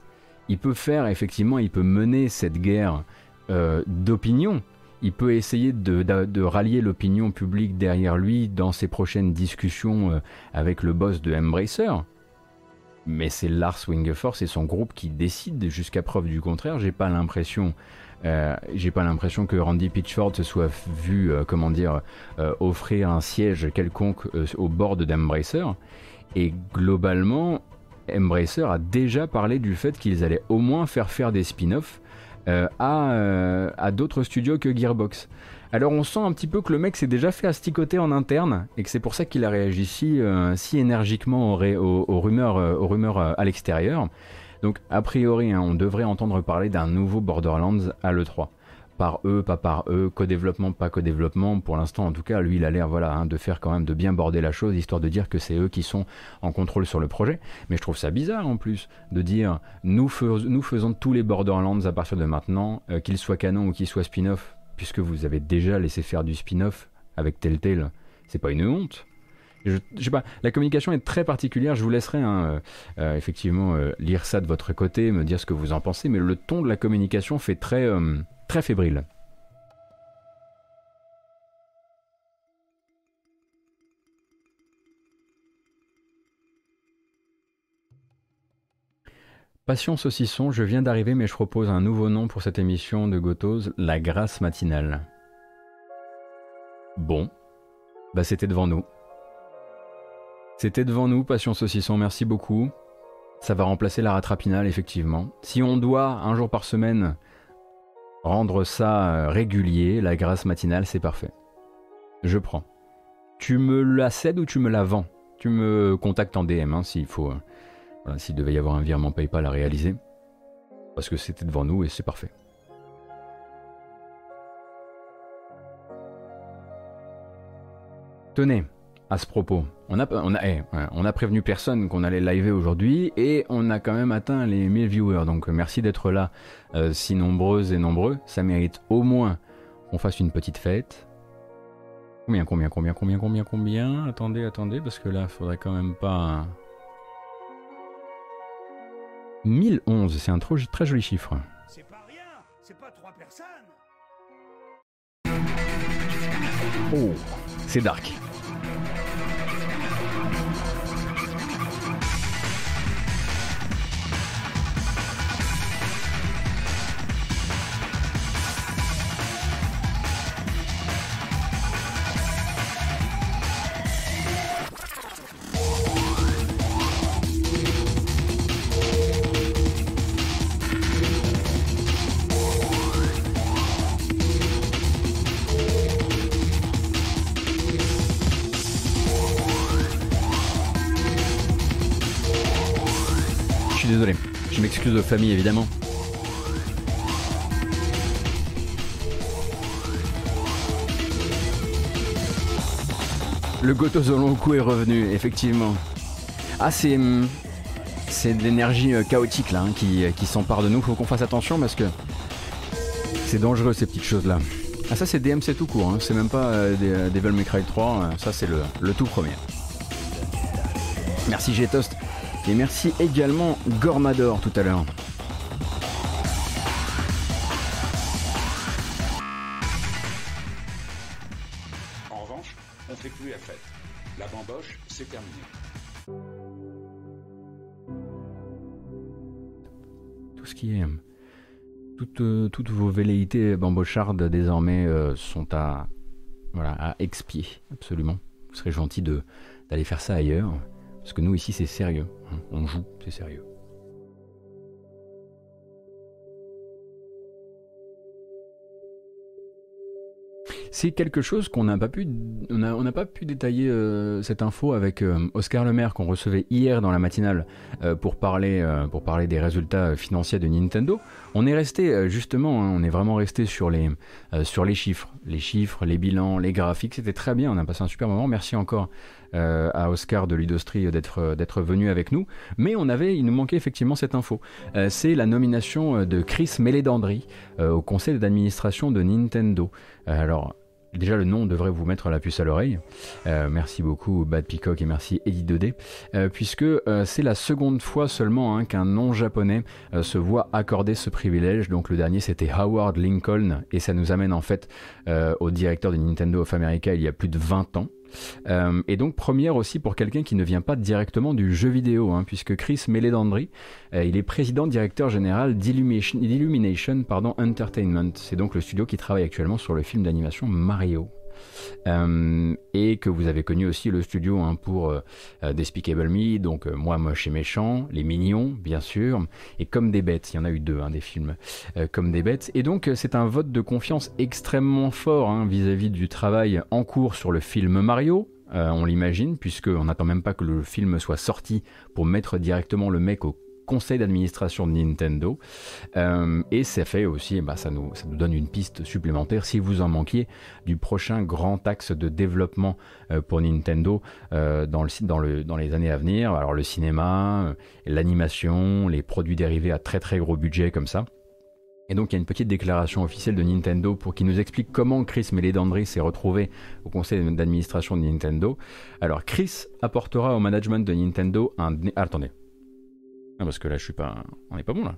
Il peut faire, effectivement, il peut mener cette guerre euh, d'opinion. Il peut essayer de, rallier l'opinion publique derrière lui dans ses prochaines discussions euh, avec le boss de Embracer. Mais c'est Lars Wingefors et son groupe qui décident jusqu'à preuve du contraire. J'ai pas l'impression euh, j'ai pas l'impression que Randy Pitchford se soit vu, euh, euh, offrir un siège quelconque au bord d'Embracer. Et globalement, Embracer a déjà parlé du fait qu'ils allaient au moins faire faire des spin-offs à, d'autres studios que Gearbox. Alors on sent un petit peu que le mec s'est déjà fait asticoter en interne et que c'est pour ça qu'il a réagi si, énergiquement aux rumeurs à l'extérieur. Donc a priori, hein, on devrait entendre parler d'un nouveau Borderlands à l'E3 par eux, pas par eux, co-développement, pas co-développement. Pour l'instant, en tout cas, lui, il a l'air voilà, hein, de faire quand même de bien border la chose, histoire de dire que c'est eux qui sont en contrôle sur le projet. Mais je trouve ça bizarre en plus de dire nous, faisons tous les Borderlands à partir de maintenant, euh, qu'ils soient canon ou qu'ils soient spin-off, puisque vous avez déjà laissé faire du spin-off avec Telltale. C'est pas une honte je, sais pas, la communication est très particulière. Je vous laisserai hein, euh, euh, effectivement euh, lire ça de votre côté, me dire ce que vous en pensez, mais le ton de la communication fait très, très fébrile. Passion saucisson, je viens d'arriver mais je propose un nouveau nom pour cette émission de Gotos, la grâce matinale. Bon, bah c'était devant nous. C'était devant nous, Passion Saucisson, merci beaucoup. Ça va remplacer la rattrapinale, effectivement. Si on doit, un jour par semaine, rendre ça euh, régulier, la grâce matinale, c'est parfait. Je prends. Tu me la cèdes ou tu me la vends? Tu me contactes en DM hein, s'il faut. Euh, s'il devait y avoir un virement PayPal à réaliser. Parce que c'était devant nous et c'est parfait. Tenez, à ce propos, on a, on a, eh, on a prévenu personne qu'on allait live aujourd'hui et on a quand même atteint les 1000 viewers. Donc merci d'être là, euh, si nombreuses et nombreux. Ça mérite au moins qu'on fasse une petite fête. Combien, combien, combien, combien, combien, combien? Attendez, attendez, parce que là, il faudrait quand même pas. 1011, c'est un très joli chiffre. C'est pas rien, c'est pas trois personnes. Oh, c'est dark. De famille évidemment. Le Goto coup est revenu, effectivement. Ah, c'est. Hum, de l'énergie euh, chaotique là hein, qui, qui s'empare de nous. Faut qu'on fasse attention parce que c'est dangereux ces petites choses là. Ah, ça c'est DMC tout court, hein. c'est même pas euh, euh, Devil May Cry 3, ça c'est le, le tout premier. Merci G-Toast. Et merci également Gormador tout à l'heure. En revanche, on fait plus la fête. La bamboche, c'est terminé. Tout ce qui est. Toutes, euh, toutes vos velléités bambochardes désormais euh, sont à, voilà, à expier, absolument. Vous serez gentil d'aller faire ça ailleurs. Parce que nous ici c'est sérieux. Hein. On joue, c'est sérieux. C'est quelque chose qu'on n'a pas pu, détailler euh, cette info avec euh, Oscar Lemaire qu'on recevait hier dans la matinale euh, pour parler, des résultats financiers de Nintendo. On est resté justement, hein, on est vraiment resté sur les chiffres, les chiffres, les bilans, les graphiques. C'était très bien, on a passé un super moment. Merci encore à Oscar de Ludostri d'être d'être venu avec nous. Mais on avait, il nous manquait effectivement cette info. C'est la nomination de Chris Mélédandri au conseil d'administration de Nintendo. alors Déjà, le nom devrait vous mettre la puce à l'oreille. Euh, merci beaucoup, Bad Peacock, et merci Eddie Dodé, euh, puisque euh, c'est la seconde fois seulement hein, qu'un nom japonais se voit accorder ce privilège. Donc, le dernier, c'était Howard Lincoln, et ça nous amène en fait au directeur de Nintendo of America il y a plus de 20 ans. Euh, et donc première aussi pour quelqu'un qui ne vient pas directement du jeu vidéo, hein, puisque Chris Meledandri, euh, il est président directeur général d'Illumination Entertainment. C'est donc le studio qui travaille actuellement sur le film d'animation Mario. Euh, et que vous avez connu aussi le studio hein, pour euh, euh, Despicable Me, donc Moi Moche et Méchant, Les Mignons, bien sûr, et Comme des Bêtes, il y en a eu deux, hein, des films, Comme des Bêtes, et donc c'est un vote de confiance extrêmement fort hein, vis-à-vis -vis du travail en cours sur le film Mario, on l'imagine, puisqu'on n'attend même pas que le film soit sorti pour mettre directement le mec au conseil d'administration de Nintendo. Euh, et ça fait aussi, bah, ça, nous, ça nous donne une piste supplémentaire si vous en manquiez du prochain grand axe de développement euh, pour Nintendo euh, dans, le, dans, le, dans les années à venir. Alors le cinéma, l'animation, les produits dérivés à très très gros budget comme ça. Et donc il y a une petite déclaration officielle de Nintendo pour qui nous explique comment Chris Meledandri s'est retrouvé au conseil d'administration de Nintendo. Alors Chris apportera au management de Nintendo un... Attendez, parce que là, je suis pas. On n'est pas bon là.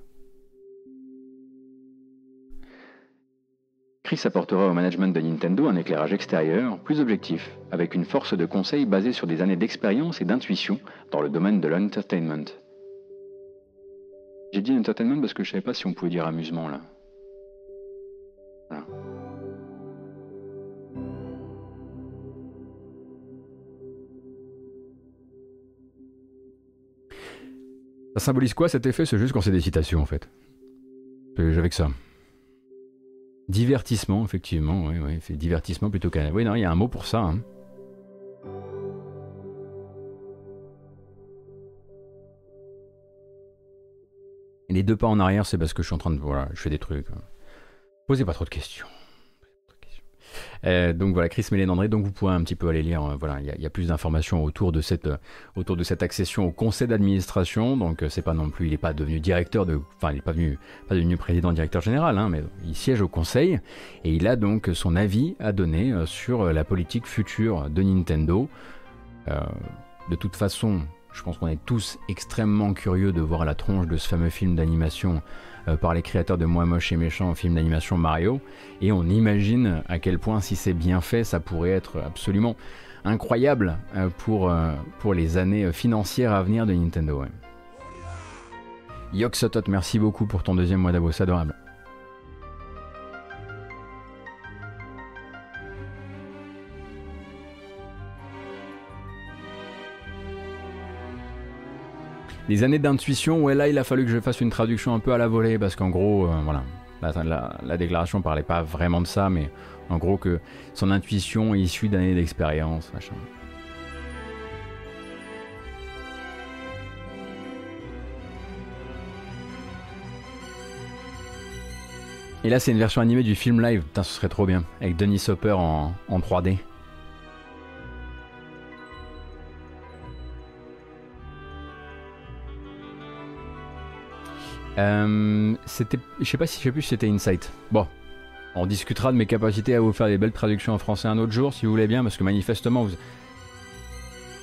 Chris apportera au management de Nintendo un éclairage extérieur plus objectif, avec une force de conseil basée sur des années d'expérience et d'intuition dans le domaine de l'entertainment. J'ai dit entertainment parce que je savais pas si on pouvait dire amusement là. Ça symbolise quoi cet effet C'est juste quand c'est des citations en fait? J'avais que ça. Divertissement, effectivement, oui, oui, fait divertissement plutôt qu'un. Oui, non, il y a un mot pour ça. Hein. les deux pas en arrière, c'est parce que je suis en train de. Voilà, je fais des trucs. Posez pas trop de questions. Euh, donc voilà, Chris Mélénandré, donc vous pourrez un petit peu aller lire, euh, voilà, il y, a plus d'informations autour de cette euh, accession au conseil d'administration. Donc c'est pas non plus, il n'est pas devenu directeur de, enfin il n'est pas venu, pas devenu président directeur général, hein, mais il siège au conseil et il a donc son avis à donner sur la politique future de Nintendo. de toute façon, je pense qu'on est tous extrêmement curieux de voir la tronche de ce fameux film d'animation par les créateurs de Moi Moche et Méchant, film d'animation Mario, et on imagine à quel point si c'est bien fait, ça pourrait être absolument incroyable euh, pour, euh, pour les années financières à venir de Nintendo. Yoxotot, merci beaucoup pour ton deuxième mois d'abo, c'est adorable. Les années d'intuition, ouais, là, il a fallu que je fasse une traduction un peu à la volée, parce qu'en gros, euh, voilà, la, la, déclaration parlait pas vraiment de ça, mais en gros que son intuition est issue d'années d'expérience, machin. Et là, c'est une version animée du film live. Putain, ce serait trop bien. Avec Denis Hopper en, en 3D. Euh, c'était, je sais pas si je plus c'était Insight. Bon, on discutera de mes capacités à vous faire des belles traductions en français un autre jour, si vous voulez bien, parce que manifestement, vous...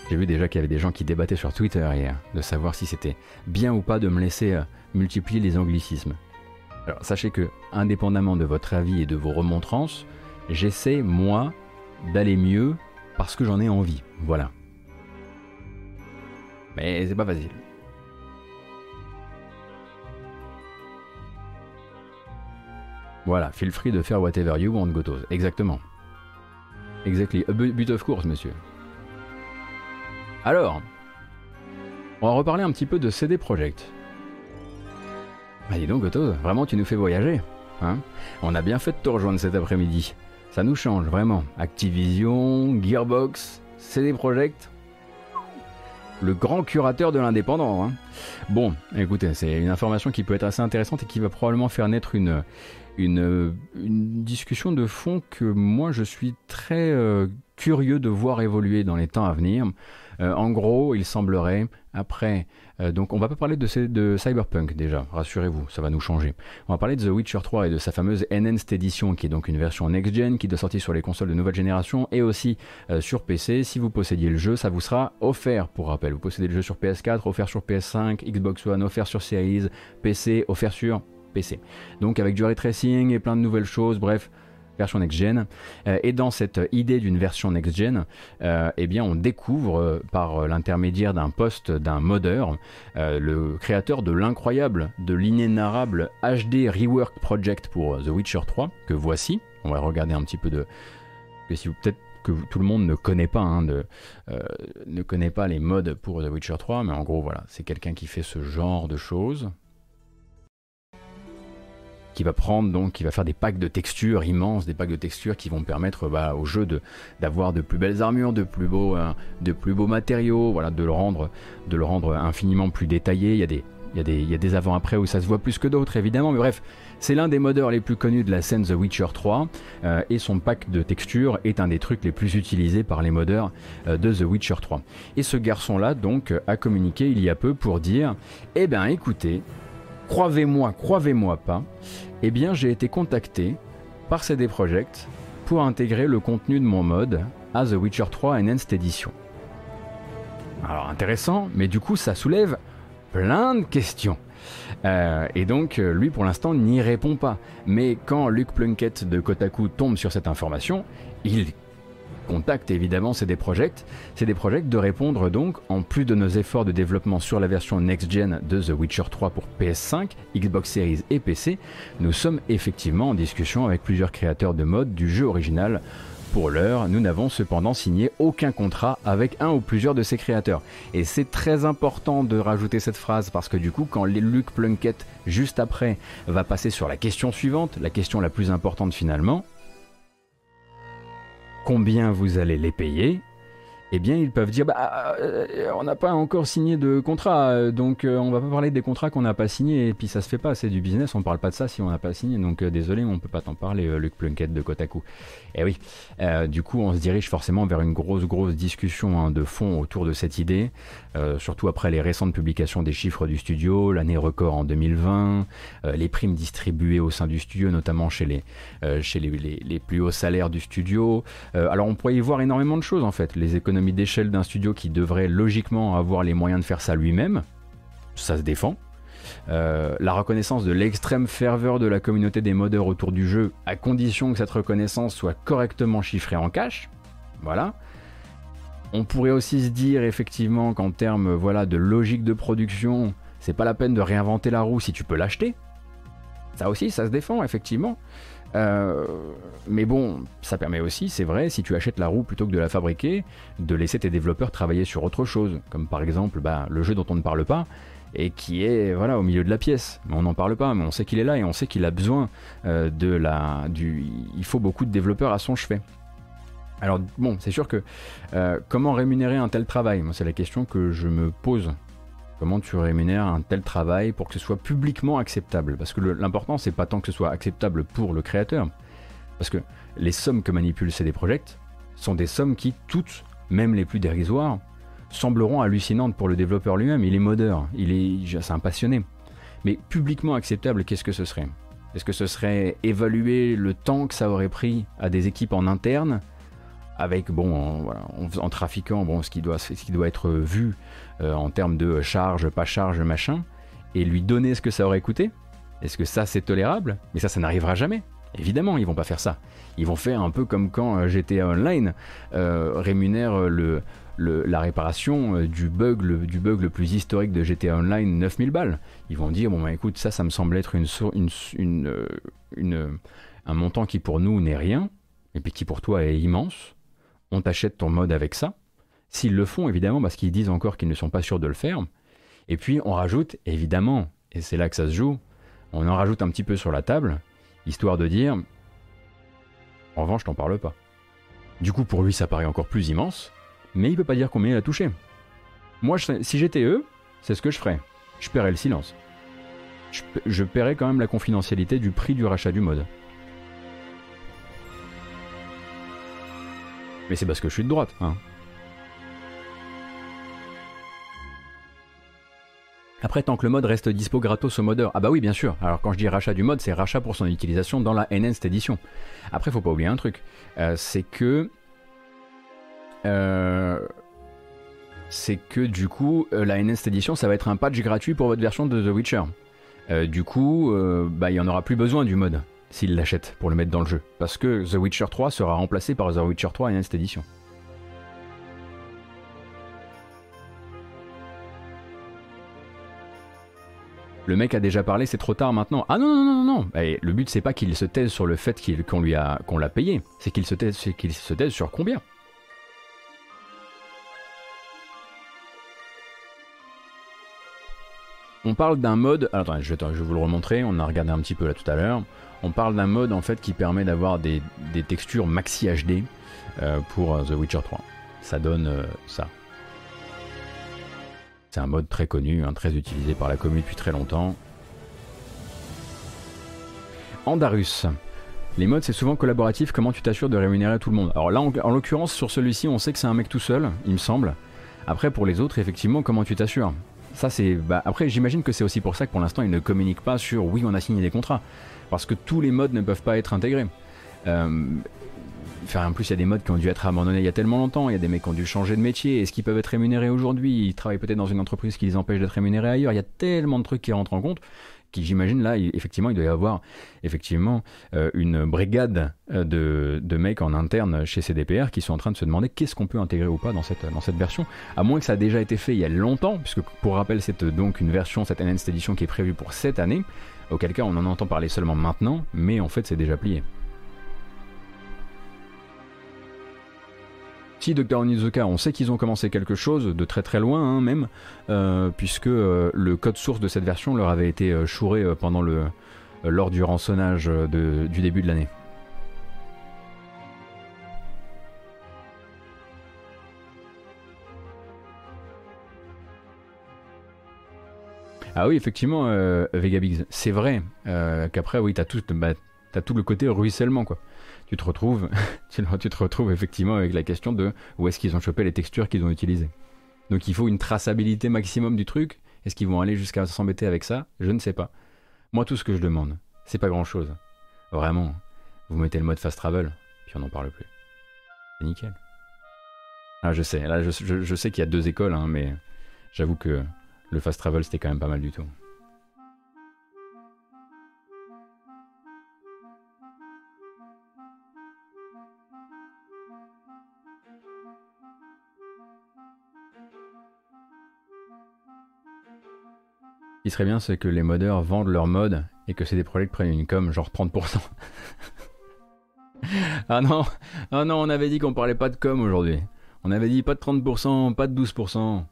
j'ai vu déjà qu'il y avait des gens qui débattaient sur Twitter hier de savoir si c'était bien ou pas de me laisser euh, multiplier les anglicismes. Alors sachez que, indépendamment de votre avis et de vos remontrances, j'essaie moi d'aller mieux parce que j'en ai envie. Voilà. Mais c'est pas facile. Voilà, feel free de faire whatever you want, Gotos. Exactement. Exactly. But of course, monsieur. Alors, on va reparler un petit peu de CD Projekt. Bah dis donc, Gotos, vraiment, tu nous fais voyager. Hein? On a bien fait de te rejoindre cet après-midi. Ça nous change, vraiment. Activision, Gearbox, CD Projekt, le grand curateur de l'indépendant. Hein. Bon, écoutez, c'est une information qui peut être assez intéressante et qui va probablement faire naître une, une, discussion de fond que moi je suis très euh, curieux de voir évoluer dans les temps à venir. Euh, en gros, il semblerait, après, euh, donc on va pas parler de, Cyberpunk déjà, rassurez-vous, ça va nous changer. On va parler de The Witcher 3 et de sa fameuse Enhanced Edition, qui est donc une version next-gen qui doit sortir sur les consoles de nouvelle génération et aussi sur PC. Si vous possédiez le jeu, ça vous sera offert, pour rappel. Vous possédez le jeu sur PS4, offert sur PS5, Xbox One, offert sur Series, PC, offert sur PC. Donc avec du ray tracing et plein de nouvelles choses, bref, version next-gen. Euh, et dans cette idée d'une version next-gen, euh, eh bien on découvre euh, par l'intermédiaire d'un poste d'un modeur, le créateur de l'incroyable, de l'inénarrable HD Rework Project pour The Witcher 3, que voici. On va regarder un petit peu de... Peut-être que tout le monde ne connaît pas, hein, ne connaît pas les modes pour The Witcher 3, mais en gros voilà, c'est quelqu'un qui fait ce genre de choses qui va prendre donc, qui va faire des packs de textures immenses, des packs de textures qui vont permettre bah, au jeu d'avoir de plus belles armures, de plus beaux, euh, matériaux, de le rendre, infiniment plus détaillé. Il y a des avant-après où ça se voit plus que d'autres évidemment, mais bref, c'est l'un des modeurs les plus connus de la scène The Witcher 3 euh, et son pack de textures est un des trucs les plus utilisés par les modeurs euh, de The Witcher 3. Et ce garçon-là donc a communiqué il y a peu pour dire, eh ben écoutez, croyez-moi, croyez-moi pas, eh bien j'ai été contacté par CD Projekt pour intégrer le contenu de mon mode à The Witcher 3 Enhanced Edition. Alors intéressant, mais du coup ça soulève plein de questions. Euh, et donc lui pour l'instant n'y répond pas. Mais quand Luc Plunkett de Kotaku tombe sur cette information, il contacte évidemment CD Projekt. CD Projekt de répondre donc, en plus de nos efforts de développement sur la version next-gen de The Witcher 3 pour PS5, Xbox Series et PC, nous sommes effectivement en discussion avec plusieurs créateurs de mode du jeu original. Pour l'heure, nous n'avons cependant signé aucun contrat avec un ou plusieurs de ces créateurs. Et c'est très important de rajouter cette phrase parce que du coup, quand Luc Plunkett, juste après, va passer sur la question suivante, la question la plus importante finalement, combien vous allez les payer, eh bien ils peuvent dire bah euh, on n'a pas encore signé de contrat, donc euh, on va pas parler des contrats qu'on n'a pas signés et puis ça se fait pas, c'est du business, on parle pas de ça si on n'a pas signé, donc euh, désolé on peut pas t'en parler, Luc Plunkett de Kotaku. Et eh oui, du coup on se dirige forcément vers une grosse grosse discussion hein, de fond autour de cette idée, surtout après les récentes publications des chiffres du studio, l'année record en 2020, les primes distribuées au sein du studio, notamment chez les les, plus hauts salaires du studio. alors on pourrait y voir énormément de choses en fait, les économies d'échelle d'un studio qui devrait logiquement avoir les moyens de faire ça lui-même, ça se défend. Euh, la reconnaissance de l'extrême ferveur de la communauté des modeurs autour du jeu, à condition que cette reconnaissance soit correctement chiffrée en cash. Voilà. On pourrait aussi se dire effectivement qu'en termes voilà, de logique de production, c'est pas la peine de réinventer la roue si tu peux l'acheter. Ça aussi, ça se défend effectivement. Euh, mais bon, ça permet aussi, c'est vrai, si tu achètes la roue plutôt que de la fabriquer, de laisser tes développeurs travailler sur autre chose, comme par exemple bah, le jeu dont on ne parle pas et qui est voilà au milieu de la pièce. On n'en parle pas, mais on sait qu'il est là et on sait qu'il a besoin euh, de la, il faut beaucoup de développeurs à son chevet. Alors bon, c'est sûr que euh, comment rémunérer un tel travail? C'est la question que je me pose Comment tu rémunères un tel travail pour que ce soit publiquement acceptable? Parce que l'important, c'est pas tant que ce soit acceptable pour le créateur. Parce que les sommes que manipulent CD Projekt sont des sommes qui, toutes, même les plus dérisoires, sembleront hallucinantes pour le développeur lui-même. Il est modeur, il est, c'est un passionné. Mais publiquement acceptable, qu'est-ce que ce serait? Est-ce que ce serait évaluer le temps que ça aurait pris à des équipes en interne avec bon en, trafiquant bon ce qui doit ce qui doit être vu euh, en termes de charge pas charge machin et lui donner ce que ça aurait coûté est-ce que ça c'est tolérable? Mais ça ça n'arrivera jamais. Évidemment ils vont pas faire ça. Ils vont faire un peu comme quand euh, GTA Online euh, rémunère le, la réparation du bug le, du bug le plus historique de GTA Online 9000 balles. Ils vont dire bon bah écoute ça ça me semble être une, une, une, une un montant qui pour nous n'est rien et puis qui pour toi est immense on t'achète ton mode avec ça. S'ils le font, évidemment, parce qu'ils disent encore qu'ils ne sont pas sûrs de le faire. Et puis on rajoute, évidemment, et c'est là que ça se joue, on en rajoute un petit peu sur la table, histoire de dire, en revanche, t'en parle pas. Du coup, pour lui, ça paraît encore plus immense, mais il peut pas dire combien il a touché. Moi, si j'étais eux, c'est ce que je ferais. Je paierais le silence. Je, je paierais quand même la confidentialité du prix du rachat du mode. Mais c'est parce que je suis de droite. Hein. Après, tant que le mode reste dispo gratos au modeur. Ah bah oui, bien sûr. Alors quand je dis rachat du mode, c'est rachat pour son utilisation dans la Enhanced Edition. Après, faut pas oublier un truc. Euh, c'est que... Euh, c'est que du coup, euh, la Enhanced Edition, ça va être un patch gratuit pour votre version de The Witcher. du coup, bah, il n'y en aura plus besoin du mode s'il l'achète pour le mettre dans le jeu. Parce que The Witcher 3 sera remplacé par The Witcher 3 cette édition. Le mec a déjà parlé, c'est trop tard maintenant. Ah non, non, non, non, non. Eh, le but, c'est pas qu'il se taise sur le fait qu'on a, l'a payé. C'est qu'il se taise, se taise sur combien? On parle d'un mode. je vais, je vais vous le remontrer. On a regardé un petit peu là tout à l'heure. On parle d'un mode en fait qui permet d'avoir des, textures maxi HD euh, pour euh, The Witcher 3. Ça donne euh, ça. C'est un mode très connu, hein, très utilisé par la commune depuis très longtemps. Andarus. Les modes, c'est souvent collaboratif. Comment tu t'assures de rémunérer tout le monde? Alors là, en, l'occurrence, sur celui-ci, on sait que c'est un mec tout seul, il me semble. Après, pour les autres, effectivement, comment tu t'assures? Bah, après, j'imagine que c'est aussi pour ça que pour l'instant, ils ne communiquent pas sur oui, on a signé des contrats parce que tous les modes ne peuvent pas être intégrés. Euh, en plus, il y a des modes qui ont dû être abandonnés il y a tellement longtemps. Il y a des mecs qui ont dû changer de métier. Est-ce qu'ils peuvent être rémunérés aujourd'hui? Ils travaillent peut-être dans une entreprise qui les empêche d'être rémunérés ailleurs. Il y a tellement de trucs qui rentrent en compte qui j'imagine là, effectivement, il doit y avoir effectivement euh, une brigade euh, de, de, mecs en interne chez CDPR qui sont en train de se demander qu'est-ce qu'on peut intégrer ou pas dans cette, version, à moins que ça a déjà été fait il y a longtemps, puisque pour rappel, c'est donc une version, cette Enhanced Edition qui est prévue pour cette année, auquel cas on en entend parler seulement maintenant, mais en fait c'est déjà plié. Si Dr. Onizuka, on sait qu'ils ont commencé quelque chose, de très très loin hein, même, euh, puisque euh, le code source de cette version leur avait été euh, chouré pendant le, lors du rançonnage du début de l'année. Ah oui, effectivement, Vegabix, c'est vrai qu'après, oui, t'as tout, bah, tout le côté ruissellement, quoi. Tu te retrouves, *laughs* tu te retrouves effectivement avec la question de où est-ce qu'ils ont chopé les textures qu'ils ont utilisées. Donc il faut une traçabilité maximum du truc. Est-ce qu'ils vont aller jusqu'à s'embêter avec ça? Je ne sais pas. Moi, tout ce que je demande, c'est pas grand-chose. Vraiment, vous mettez le mode fast travel, puis on n'en parle plus. C'est nickel. Ah, je sais, là, je, sais qu'il y a deux écoles, hein, mais j'avoue que le fast travel, c'était quand même pas mal du tout. Ce qui serait bien, c'est que les modeurs vendent leur mode et que c'est des projets qui prennent une com, genre 30%. *laughs* ah non, ah non, on avait dit qu'on parlait pas de com aujourd'hui. On avait dit pas de 30%, pas de 12%.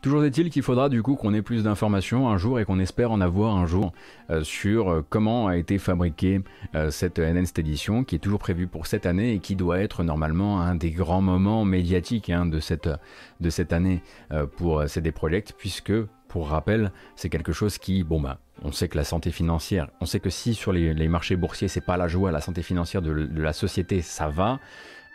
Toujours est-il qu'il faudra du coup qu'on ait plus d'informations un jour et qu'on espère en avoir un jour euh, sur euh, comment a été fabriquée euh, cette Enhanced Edition qui est toujours prévue pour cette année et qui doit être normalement un des grands moments médiatiques hein, de, cette, de cette année pour CD Projekt puisque pour rappel, c'est quelque chose qui, bon bah, on sait que la santé financière, on sait que si sur les, marchés boursiers c'est pas la joie, la santé financière de la société, ça va.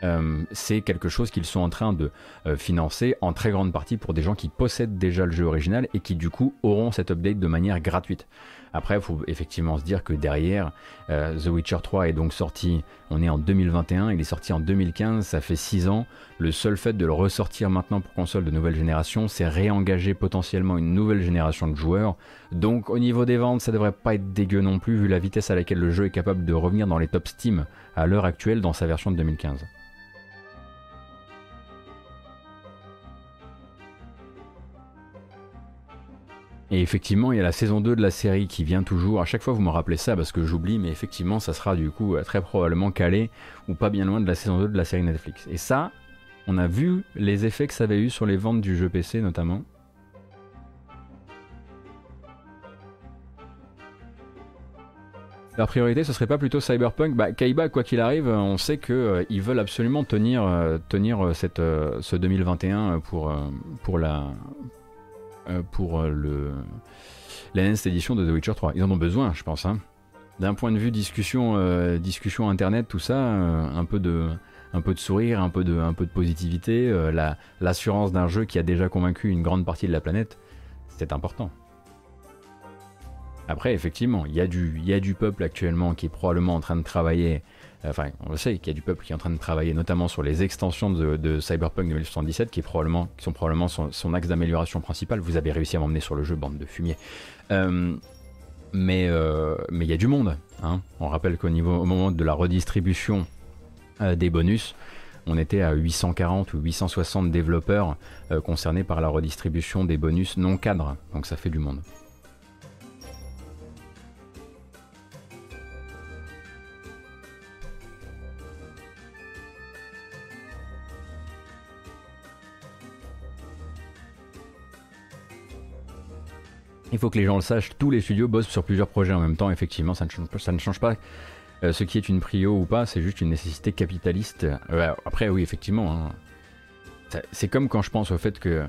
Euh, c'est quelque chose qu'ils sont en train de euh, financer en très grande partie pour des gens qui possèdent déjà le jeu original et qui du coup auront cet update de manière gratuite. Après, il faut effectivement se dire que derrière, euh, The Witcher 3 est donc sorti, on est en 2021, il est sorti en 2015, ça fait 6 ans. Le seul fait de le ressortir maintenant pour console de nouvelle génération, c'est réengager potentiellement une nouvelle génération de joueurs. Donc au niveau des ventes, ça devrait pas être dégueu non plus, vu la vitesse à laquelle le jeu est capable de revenir dans les top Steam à l'heure actuelle dans sa version de 2015. Et effectivement, il y a la saison 2 de la série qui vient toujours. À chaque fois, vous me rappelez ça parce que j'oublie, mais effectivement, ça sera du coup euh, très probablement calé ou pas bien loin de la saison 2 de la série Netflix. Et ça, on a vu les effets que ça avait eu sur les ventes du jeu PC notamment. Leur priorité, ce serait pas plutôt Cyberpunk bah, Kaiba, quoi qu'il arrive, on sait qu'ils euh, veulent absolument tenir, euh, tenir cette, ce 2021 pour, pour, la, euh, pour euh, le l'enhanced édition de The Witcher 3. Ils en ont besoin, je pense. Hein. D'un point de vue discussion, euh, discussion internet, tout ça, un peu de sourire, un peu de, positivité, l'assurance d'un jeu qui a déjà convaincu une grande partie de la planète, c'est important. Après, effectivement, il y, a du, peuple actuellement qui est probablement en train de travailler euh, enfin, on le sait qu'il y a du peuple qui est en train de travailler notamment sur les extensions de, Cyberpunk 2077 qui, qui sont probablement son, axe d'amélioration principal. Vous avez réussi à m'emmener sur le jeu, bande de fumier. Euh, mais euh, mais il y a du monde. Hein. On rappelle qu'au niveau au moment de la redistribution des bonus, on était à 840 ou 860 développeurs concernés par la redistribution des bonus non cadres. Donc ça fait du monde. Il faut que les gens le sachent, tous les studios bossent sur plusieurs projets en même temps, effectivement, ça ne change, ça ne change pas euh, ce qui est une prio ou pas, c'est juste une nécessité capitaliste. Euh, après, oui, effectivement, hein. c'est comme quand je pense au fait que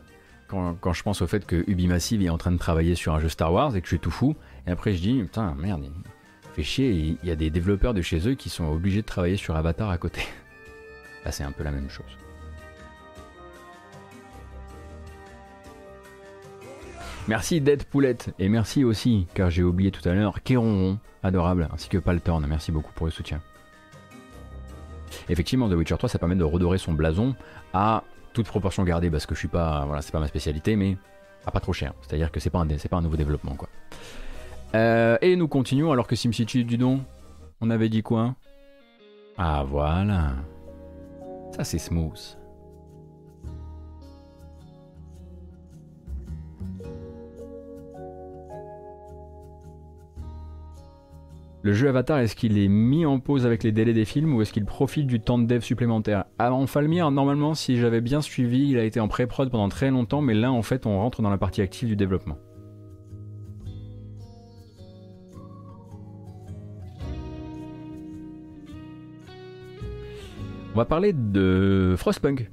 quand, je pense au fait que est en train de travailler sur un jeu Star Wars et que je suis tout fou, et après je dis, putain, merde, fait chier, il y a des développeurs de chez eux qui sont obligés de travailler sur Avatar à côté. *laughs* Là, c'est un peu la même chose. Merci Dead Poulette et merci aussi, car j'ai oublié tout à l'heure, Kéronron, adorable, ainsi que Paltorn. Merci beaucoup pour le soutien. Effectivement, The Witcher 3, ça permet de redorer son blason à toute proportion gardée, parce que je suis pas, voilà, c'est pas ma spécialité, mais à pas trop cher. C'est-à-dire que c'est pas un, pas un nouveau développement, quoi. Euh, et nous continuons alors que SimCity, du don, on avait dit quoi? Ah voilà, ça c'est smooth. Le jeu Avatar, est-ce qu'il est mis en pause avec les délais des films ou est-ce qu'il profite du temps de dev supplémentaire? En Falmir, normalement, si j'avais bien suivi, il a été en pré-prod pendant très longtemps, mais là, en fait, on rentre dans la partie active du développement. On va parler de Frostpunk.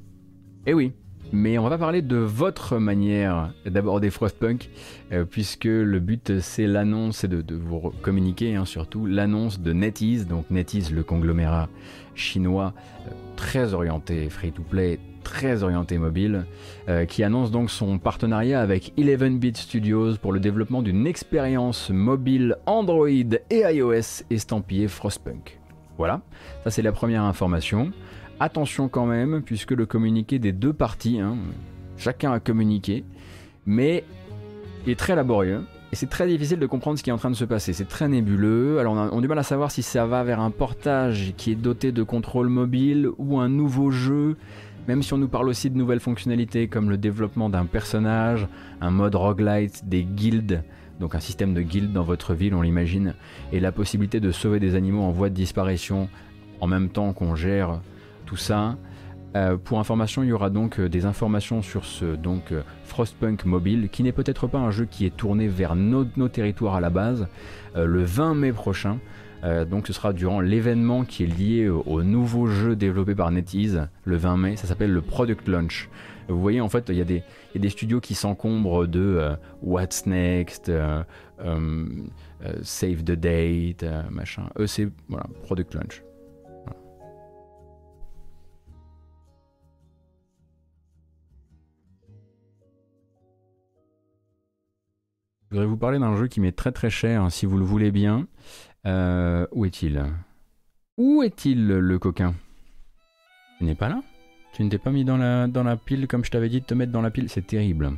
Eh oui, mais on va parler de votre manière d'aborder Frostpunk, euh, puisque le but c'est l'annonce, et de, vous communiquer hein, surtout l'annonce de NetEase, donc NetEase le conglomérat chinois euh, très orienté free-to-play, très orienté mobile, euh, qui annonce donc son partenariat avec 11-bit Studios pour le développement d'une expérience mobile Android et iOS estampillée Frostpunk. Voilà, ça c'est la première information. Attention quand même, puisque le communiqué des deux parties, hein, chacun a communiqué, mais il est très laborieux. Et c'est très difficile de comprendre ce qui est en train de se passer. C'est très nébuleux. Alors on a, on a, du mal à savoir si ça va vers un portage qui est doté de contrôle mobile ou un nouveau jeu même si on nous parle aussi de nouvelles fonctionnalités comme le développement d'un personnage, un mode roguelite, des guildes, donc un système de guildes dans votre ville, on l'imagine, et la possibilité de sauver des animaux en voie de disparition en même temps qu'on gère ça. Euh, pour information, il y aura donc euh, des informations sur ce donc euh, Frostpunk mobile, qui n'est peut-être pas un jeu qui est tourné vers nos, territoires à la base, le 20 mai prochain. Donc ce sera durant l'événement qui est lié au, nouveau jeu développé par NetEase le 20 mai. Ça s'appelle le Product Launch. Vous voyez en fait il y, a des studios qui s'encombrent de What's Next, Save the Date, machin. Eux voilà, Product Launch. Je voudrais vous parler d'un jeu qui m'est très très cher, si vous le voulez bien. Euh, où est-il? Où est-il le coquin? Tu n'es pas là? Tu ne t'es pas mis dans la, dans la pile comme je t'avais dit de te mettre dans la pile? C'est terrible.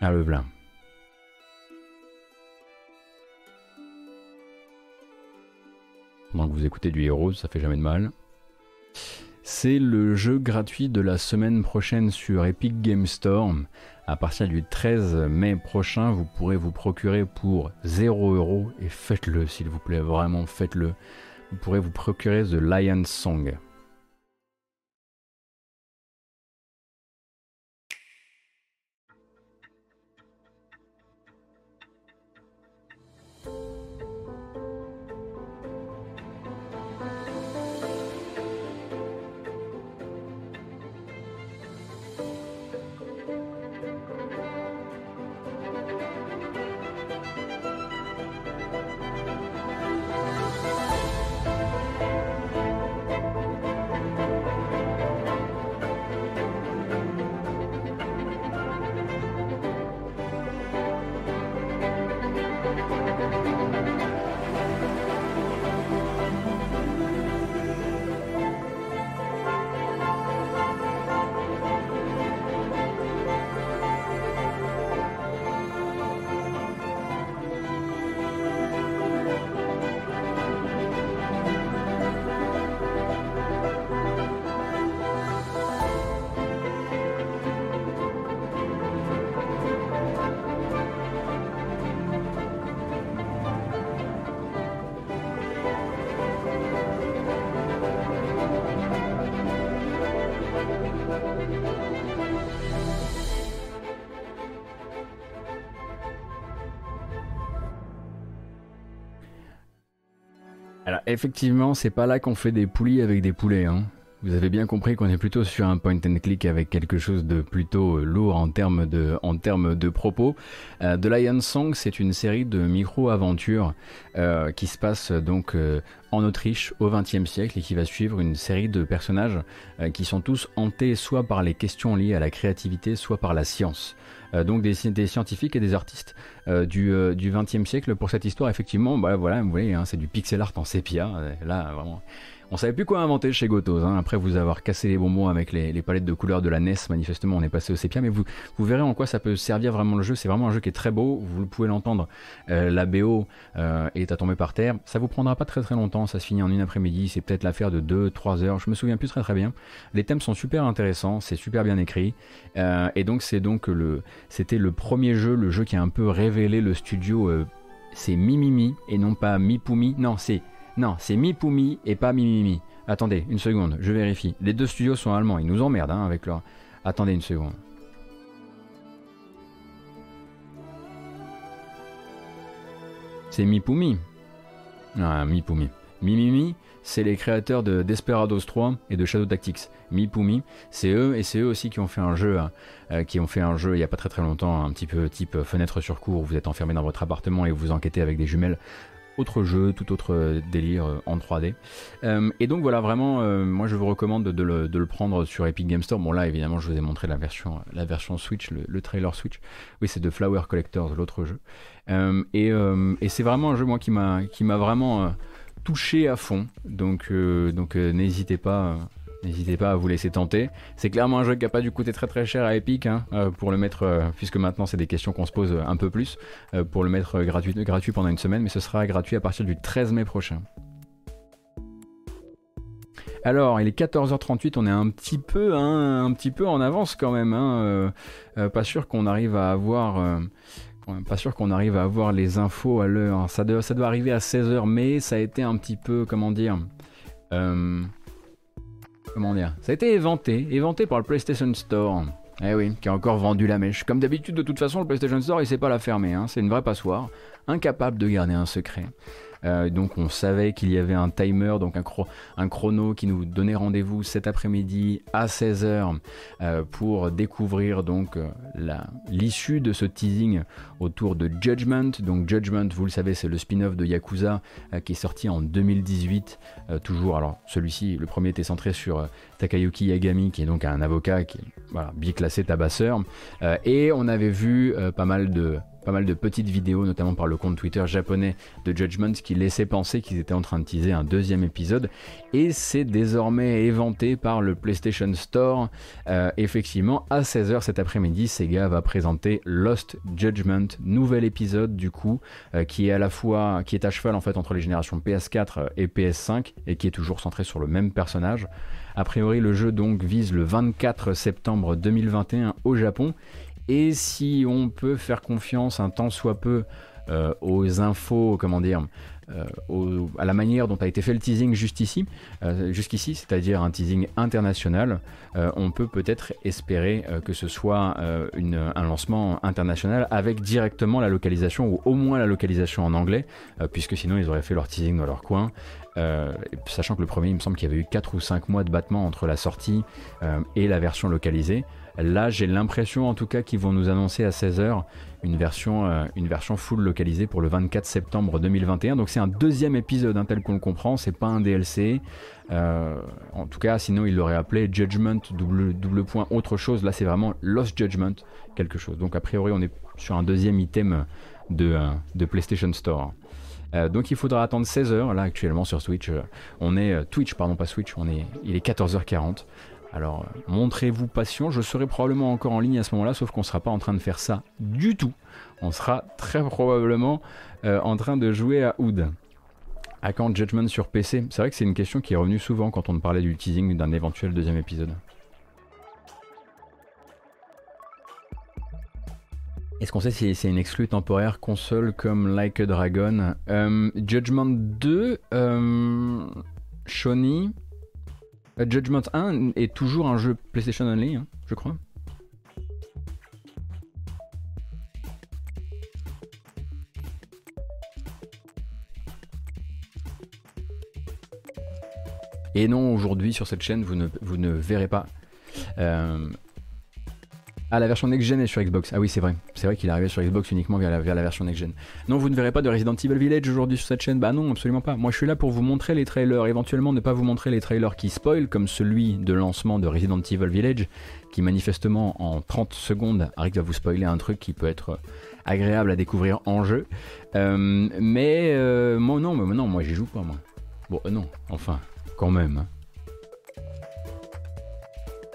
Ah le voilà. Vous écoutez du héros, ça fait jamais de mal. C'est le jeu gratuit de la semaine prochaine sur Epic Game Store. À partir du 13 mai prochain, vous pourrez vous procurer pour 0€ et faites-le s'il vous plaît, vraiment faites-le. Vous pourrez vous procurer The Lion Song. Effectivement, c'est pas là qu'on fait des poulies avec des poulets. Hein. Vous avez bien compris qu'on est plutôt sur un point and click avec quelque chose de plutôt euh, lourd en termes de, en termes de propos. Euh, The Lion Song, c'est une série de micro-aventures euh, qui se passe donc en Autriche au XXe siècle et qui va suivre une série de personnages qui sont tous hantés soit par les questions liées à la créativité, soit par la science. donc des, scientifiques et des artistes du, du XXe siècle pour cette histoire. Effectivement, bah, voilà, vous voyez, hein, c'est du pixel art en sépia. Là, vraiment on savait plus quoi inventer chez Gotos. Hein. Après vous avoir cassé les bonbons avec les, palettes de couleurs de la NES, manifestement on est passé au sépia. Mais vous, vous verrez en quoi ça peut servir vraiment le jeu. C'est vraiment un jeu qui est très beau. Vous pouvez l'entendre. Euh, la BO euh, est à tomber par terre. Ça vous prendra pas très très longtemps. Ça se finit en une après-midi. C'est peut-être l'affaire de 2-3 heures. Je me souviens plus très très bien. Les thèmes sont super intéressants. C'est super bien écrit. Euh, et donc c'est donc le, c'était le premier jeu, le jeu qui a un peu révélé le studio. c'est Mimimi et non pas Mipumi. Non, c'est non, c'est Mi Pumi et pas Mi Attendez, une seconde, je vérifie. Les deux studios sont allemands, ils nous emmerdent hein, avec leur... Attendez une seconde. C'est Mi Pumi. Ah, Mi Pumi. Mi c'est les créateurs de Desperados 3 et de Shadow Tactics. Mi Pumi, c'est eux et c'est eux aussi qui ont fait un jeu, hein, euh, qui ont fait un jeu il n'y a pas très très longtemps, un petit peu type euh, fenêtre sur cour, où vous êtes enfermé dans votre appartement et vous enquêtez avec des jumelles autre jeu, tout autre euh, délire euh, en 3D. Euh, et donc voilà, vraiment, moi je vous recommande de le, prendre sur Epic Game Store. Bon là, évidemment, je vous ai montré la version, la version Switch, le, trailer Switch. Oui, c'est de Flower Collectors, l'autre jeu. et, c'est vraiment un jeu, moi, qui m'a vraiment touché à fond. Donc, donc n'hésitez pas N'hésitez pas à vous laisser tenter. C'est clairement un jeu qui n'a pas dû coûter très très cher à Epic hein, euh, pour le mettre, euh, puisque maintenant c'est des questions qu'on se pose euh, un peu plus, pour le mettre gratuit, gratuit pendant une semaine, mais ce sera gratuit à partir du 13 mai prochain. Alors, il est 14h38, on est un petit peu, hein, un petit peu en avance quand même. Hein, pas sûr qu'on arrive à avoir, pas sûr qu'on arrive à avoir les infos à l'heure. Ça doit, ça doit arriver à 16h, mais ça a été un petit peu, comment dire, comment dire Ça a été éventé, éventé par le PlayStation Store. Eh oui, qui a encore vendu la mèche. Comme d'habitude, de toute façon, le PlayStation Store, il sait pas la fermer. Hein. C'est une vraie passoire. Incapable de garder un secret. Euh, donc on savait qu'il y avait un timer, donc un, chrono qui nous donnait rendez-vous cet après-midi à 16h euh, pour découvrir donc euh, l'issue de ce teasing autour de Judgment. Donc Judgment, vous le savez, c'est le spin-off de Yakuza qui est sorti en 2018. toujours, alors celui-ci, le premier était centré sur Takayuki Yagami, qui est donc un avocat qui est voilà, biclassé tabasseur. et on avait vu pas mal de pas mal de petites vidéos, notamment par le compte Twitter japonais de Judgment, qui laissaient penser qu'ils étaient en train de teaser un deuxième épisode. Et c'est désormais éventé par le PlayStation Store. Euh, effectivement, à 16h cet après-midi, Sega va présenter Lost Judgment, nouvel épisode du coup, euh, qui est à la fois, qui est à cheval en fait entre les générations PS4 et PS5, et qui est toujours centré sur le même personnage. A priori, le jeu donc vise le 24 septembre 2021 au Japon et si on peut faire confiance un tant soit peu euh, aux infos, comment dire, euh, à la manière dont a été fait le teasing juste ici, euh, jusqu'ici, c'est-à-dire un teasing international, on peut peut-être espérer que ce soit un lancement international avec directement la localisation ou au moins la localisation en anglais, puisque sinon ils auraient fait leur teasing dans leur coin. sachant que le premier, il me semble qu'il y avait eu 4 ou 5 mois de battement entre la sortie et la version localisée. Là, j'ai l'impression en tout cas qu'ils vont nous annoncer à 16h une version, euh, une version full localisée pour le 24 septembre 2021. Donc c'est un deuxième épisode hein, tel qu'on le comprend, c'est pas un DLC. Euh, en tout cas, sinon il l'aurait appelé Judgment double, point autre chose. Là, c'est vraiment Lost Judgment quelque chose. Donc a priori, on est sur un deuxième item de, euh, PlayStation Store. donc il faudra attendre 16h là actuellement sur Switch. on est Twitch pardon pas Switch, on est il est 14h40. Alors montrez-vous patient, je serai probablement encore en ligne à ce moment-là, sauf qu'on ne sera pas en train de faire ça du tout. On sera très probablement euh, en train de jouer à Oud. À quand Judgment sur PC C'est vrai que c'est une question qui est revenue souvent quand on parlait du teasing d'un éventuel deuxième épisode. Est-ce qu'on sait si c'est une exclue temporaire console comme Like a Dragon? Euh, Judgment 2, euh, euh, Judgment 1 est toujours un jeu PlayStation Only, hein, je crois. Et non, aujourd'hui sur cette chaîne, vous ne, vous ne verrez pas euh, ah, la version next-gen est sur Xbox. Ah oui, c'est vrai. C'est vrai qu'il est arrivé sur Xbox uniquement via la, version next-gen. Non, vous ne verrez pas de Resident Evil Village aujourd'hui sur cette chaîne Bah non, absolument pas. Moi, je suis là pour vous montrer les trailers. Éventuellement, ne pas vous montrer les trailers qui spoil, comme celui de lancement de Resident Evil Village, qui manifestement, en 30 secondes, arrive à vous spoiler un truc qui peut être agréable à découvrir en jeu. Euh, mais euh, moi, non, mais non, moi, j'y joue pas, moi. Bon, euh, non, enfin, quand même. Hein.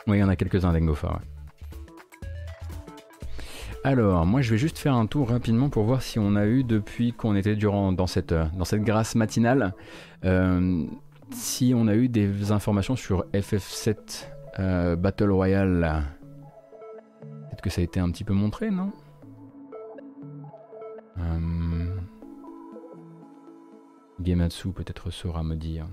Oui, il y en a quelques-uns d'Engofa, ouais. Alors, moi je vais juste faire un tour rapidement pour voir si on a eu depuis qu'on était durant dans cette, cette grâce matinale, euh, si on a eu des informations sur FF7 euh, Battle Royale. Peut-être que ça a été un petit peu montré, non? Euh, Gematsu peut-être saura me dire.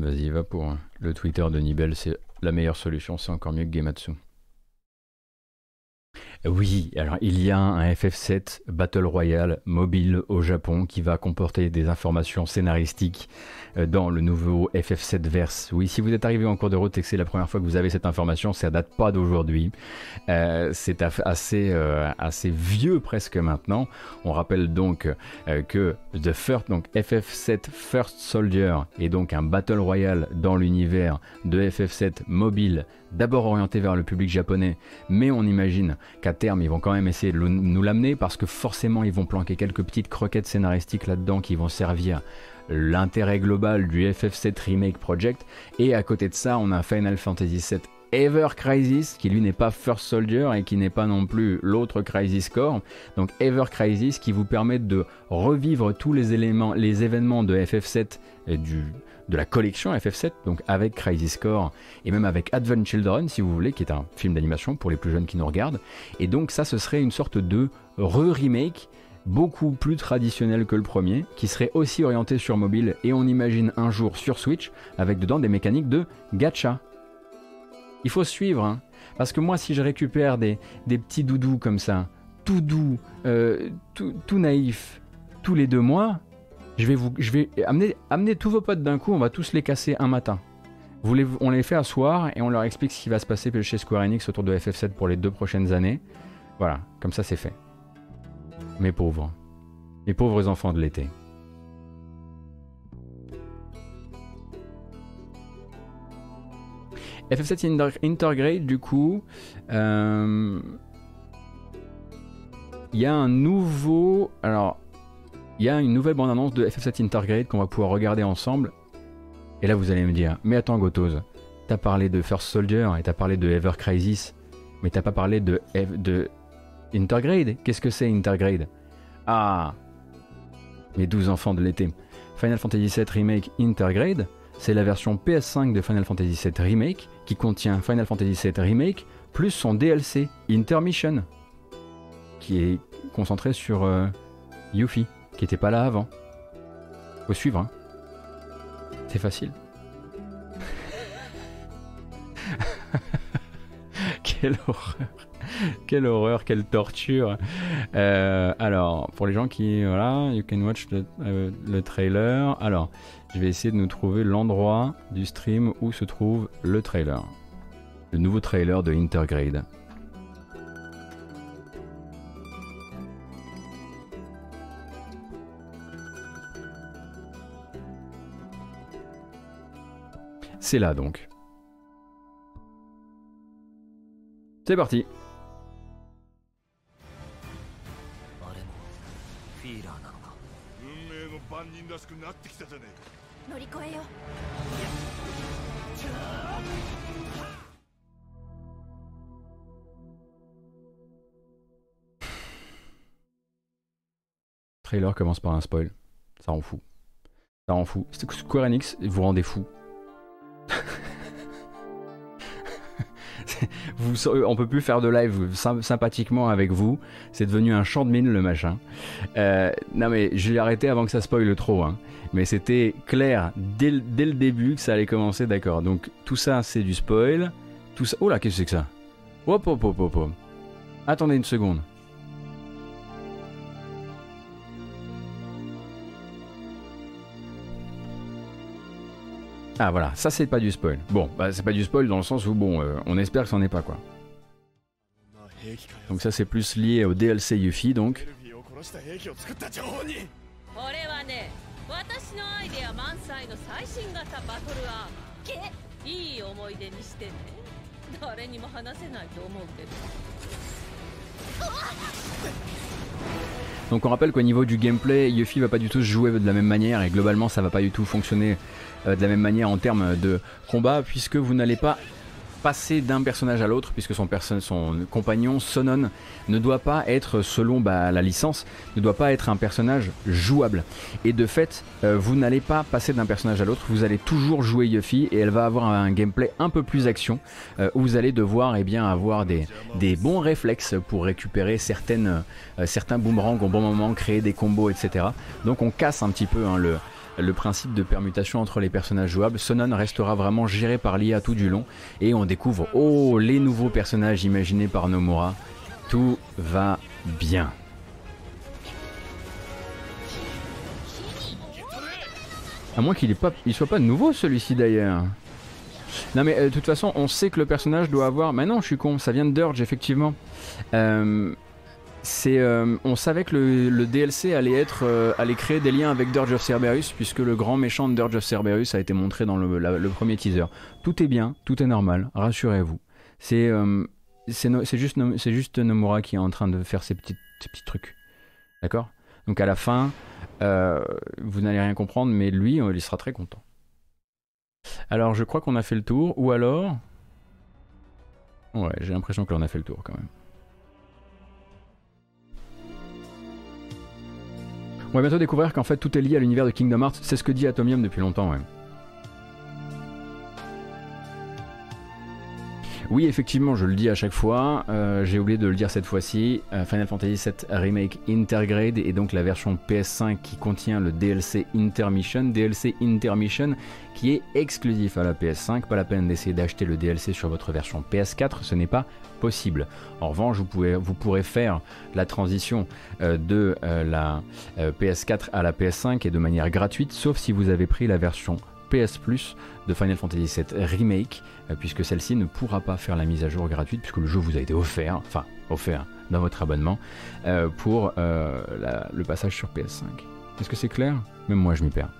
Vas-y, va pour le Twitter de Nibel, c'est la meilleure solution, c'est encore mieux que Gematsu. Oui, alors il y a un FF7 Battle Royale mobile au Japon qui va comporter des informations scénaristiques euh, dans le nouveau FF7 Verse. Oui, si vous êtes arrivé en cours de route et que c'est la première fois que vous avez cette information, ça date pas d'aujourd'hui. Euh, c'est assez, euh, assez vieux presque maintenant. On rappelle donc que The First, donc FF7 First Soldier est donc un Battle Royale dans l'univers de FF7 mobile d'abord orienté vers le public japonais, mais on imagine qu'à terme ils vont quand même essayer de nous l'amener parce que forcément ils vont planquer quelques petites croquettes scénaristiques là-dedans qui vont servir l'intérêt global du FF7 Remake Project. Et à côté de ça, on a Final Fantasy VII Ever Crisis, qui lui n'est pas First Soldier et qui n'est pas non plus l'autre Crisis Core. Donc Ever Crisis qui vous permet de revivre tous les éléments, les événements de FF7 et du, de la collection FF7, donc avec Crisis Core et même avec Advent Children, si vous voulez, qui est un film d'animation pour les plus jeunes qui nous regardent. Et donc ça, ce serait une sorte de re-remake beaucoup plus traditionnel que le premier, qui serait aussi orienté sur mobile et on imagine un jour sur Switch, avec dedans des mécaniques de gacha. Il faut suivre, hein. parce que moi si je récupère des, petits doudous comme ça, tout doux, euh, tout, tout naïf, tous les deux mois, je vais, amener, tous vos potes d'un coup, on va tous les casser un matin. On les fait asseoir et on leur explique ce qui va se passer chez Square Enix autour de FF7 pour les deux prochaines années. Voilà, comme ça c'est fait. Mes pauvres. Mes pauvres enfants de l'été. FF7 Intergrade, du coup, euh, il y a un nouveau. Alors, il y a une nouvelle bande-annonce de FF7 Intergrade qu'on va pouvoir regarder ensemble. Et là, vous allez me dire, mais attends, Gotos, t'as parlé de First Soldier et t'as parlé de Ever Crisis, mais t'as pas parlé de, de Intergrade. Qu'est-ce que c'est Intergrade? Ah Mes 12 enfants de l'été. Final Fantasy VII Remake Intergrade, c'est la version PS5 de Final Fantasy VII Remake qui contient Final Fantasy VII Remake plus son DLC Intermission qui est concentré sur euh, Yuffie qui était pas là avant. Faut suivre, hein. C'est facile. *laughs* quelle horreur. Quelle horreur, quelle torture. Euh, alors, pour les gens qui. Voilà, you can watch euh, le trailer. Alors, je vais essayer de nous trouver l'endroit du stream où se trouve le trailer. Le nouveau trailer de Intergrade. C'est là donc. C'est parti. Trailer commence par un spoil. Ça rend fou. Ça rend fou. Square Enix, vous rendez fou. *laughs* vous, on peut plus faire de live sympathiquement avec vous. C'est devenu un champ de mine le machin. Euh, non mais je l'ai arrêté avant que ça spoile trop. Hein. Mais c'était clair dès, le début que ça allait commencer, d'accord. Donc tout ça c'est du spoil. Tout ça. Oh là, qu'est-ce que c'est que ça? Attendez une seconde. Ah voilà, ça c'est pas du spoil. Bon, bah c'est pas du spoil dans le sens où bon, euh, on espère que c'en est pas quoi. Donc ça c'est plus lié au DLC Yuffie donc. Donc on rappelle qu'au niveau du gameplay, Yuffie va pas du tout se jouer de la même manière et globalement ça va pas du tout fonctionner euh, de la même manière en termes de combat, puisque vous n'allez pas passer d'un personnage à l'autre, puisque son, son compagnon Sonon ne doit pas être, selon bah, la licence, ne doit pas être un personnage jouable. Et de fait, euh, vous n'allez pas passer d'un personnage à l'autre, vous allez toujours jouer Yuffie et elle va avoir un gameplay un peu plus action, euh, où vous allez devoir eh bien, avoir des, des bons réflexes pour récupérer certaines, certains boomerangs au bon moment, créer des combos, etc. Donc on casse un petit peu hein, le, le principe de permutation entre les personnages jouables. Sonon restera vraiment géré par l'IA tout du long et on découvre, oh, les nouveaux personnages imaginés par Nomura. Tout va bien. À moins qu'il il soit pas nouveau celui-ci d'ailleurs. Non mais euh, de toute façon, on sait que le personnage doit avoir. Mais non, je suis con. Ça vient de Dirge effectivement. Euh, euh, on savait que le, DLC allait être, allait créer des liens avec Dirge of Cerberus puisque le grand méchant de Dirge of Cerberus a été montré dans le, premier teaser. Tout est bien, tout est normal. Rassurez-vous. C'est, c'est, juste, Nomura qui est en train de faire ces petits, trucs. D'accord? Donc à la fin, euh, vous n'allez rien comprendre, mais lui, il sera très content. Alors, je crois qu'on a fait le tour, ou alors... Ouais, j'ai l'impression que l'on a fait le tour quand même. On va bientôt découvrir qu'en fait tout est lié à l'univers de Kingdom Hearts, c'est ce que dit Atomium depuis longtemps, ouais. Oui, effectivement, je le dis à chaque fois. Euh, j'ai oublié de le dire cette fois-ci. Euh, Final Fantasy VII Remake Intergrade et donc la version PS5 qui contient le DLC Intermission. DLC Intermission qui est exclusif à la PS5. Pas la peine d'essayer d'acheter le DLC sur votre version PS4, ce n'est pas possible. En revanche, vous, pouvez, vous pourrez faire la transition euh, de la PS4 à la PS5 et de manière gratuite, sauf si vous avez pris la version PS Plus de Final Fantasy VII Remake, euh, puisque celle-ci ne pourra pas faire la mise à jour gratuite, puisque le jeu vous a été offert, enfin offert dans votre abonnement, euh, pour euh, le passage sur PS5. Est-ce que c'est clair? Même moi je m'y perds.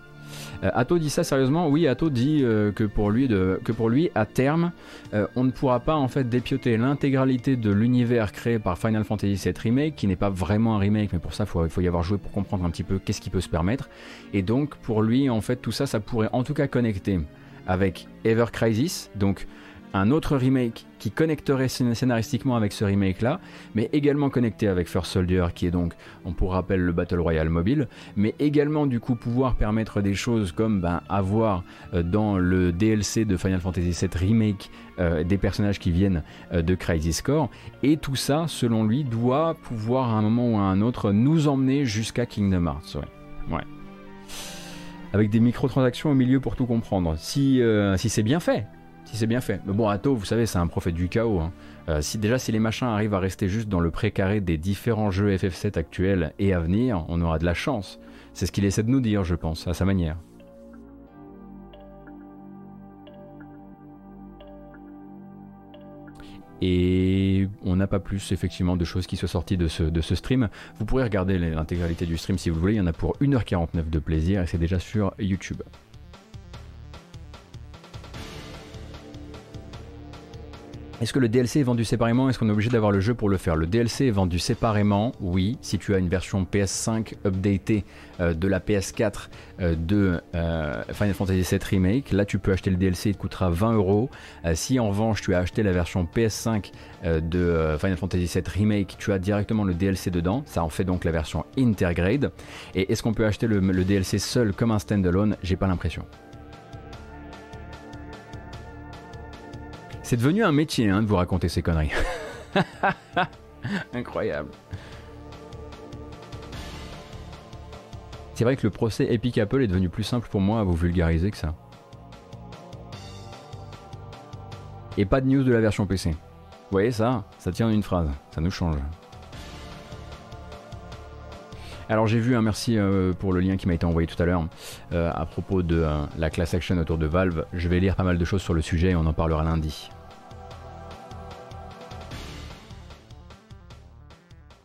Euh, Atto dit ça sérieusement Oui, Atto dit euh, que, pour lui à terme, euh, on ne pourra pas en fait dépioter l'intégralité de l'univers créé par Final Fantasy VII Remake, qui n'est pas vraiment un remake, mais pour ça, il faut, y avoir joué pour comprendre un petit peu qu'est-ce qui peut se permettre. Et donc, pour lui, en fait, tout ça, ça pourrait en tout cas connecter avec Ever Crisis, donc un autre remake qui connecterait scénaristiquement avec ce remake là, mais également connecté avec First Soldier qui est donc, on pourrait rappeler le Battle Royale mobile, mais également du coup pouvoir permettre des choses comme ben, avoir euh, dans le DLC de Final Fantasy VII Remake euh, des personnages qui viennent euh, de Crisis Core, et tout ça selon lui doit pouvoir à un moment ou à un autre nous emmener jusqu'à Kingdom Hearts. Ouais. ouais. Avec des microtransactions au milieu pour tout comprendre. Si, si c'est bien fait, si c'est bien fait. Mais bon, Atto, vous savez, c'est un prophète du chaos. Hein. Euh, si déjà si les machins arrivent à rester juste dans le précaré des différents jeux FF7 actuels et à venir, on aura de la chance. C'est ce qu'il essaie de nous dire, je pense, à sa manière. Et on n'a pas plus effectivement de choses qui soient sorties de ce, de ce stream. Vous pourrez regarder l'intégralité du stream si vous voulez, il y en a pour 1h49 de plaisir et c'est déjà sur YouTube. Est-ce que le DLC est vendu séparément? Est-ce qu'on est obligé d'avoir le jeu pour le faire? Le DLC est vendu séparément, oui. Si tu as une version PS5 updatée euh, de la PS4 euh, de euh, Final Fantasy VII Remake, là tu peux acheter le DLC, il te coûtera 20 euros. Si en revanche tu as acheté la version PS5 de Final Fantasy VII Remake, tu as directement le DLC dedans. Ça en fait donc la version Intergrade. Et est-ce qu'on peut acheter le, le DLC seul comme un standalone? J'ai pas l'impression. C'est devenu un métier hein, de vous raconter ces conneries. *laughs* Incroyable. C'est vrai que le procès Epic Apple est devenu plus simple pour moi à vous vulgariser que ça. Et pas de news de la version PC. Vous voyez ça Ça tient en une phrase. Ça nous change. Alors j'ai vu un merci euh, pour le lien qui m'a été envoyé tout à l'heure euh, à propos de euh, la class action autour de Valve. Je vais lire pas mal de choses sur le sujet et on en parlera lundi.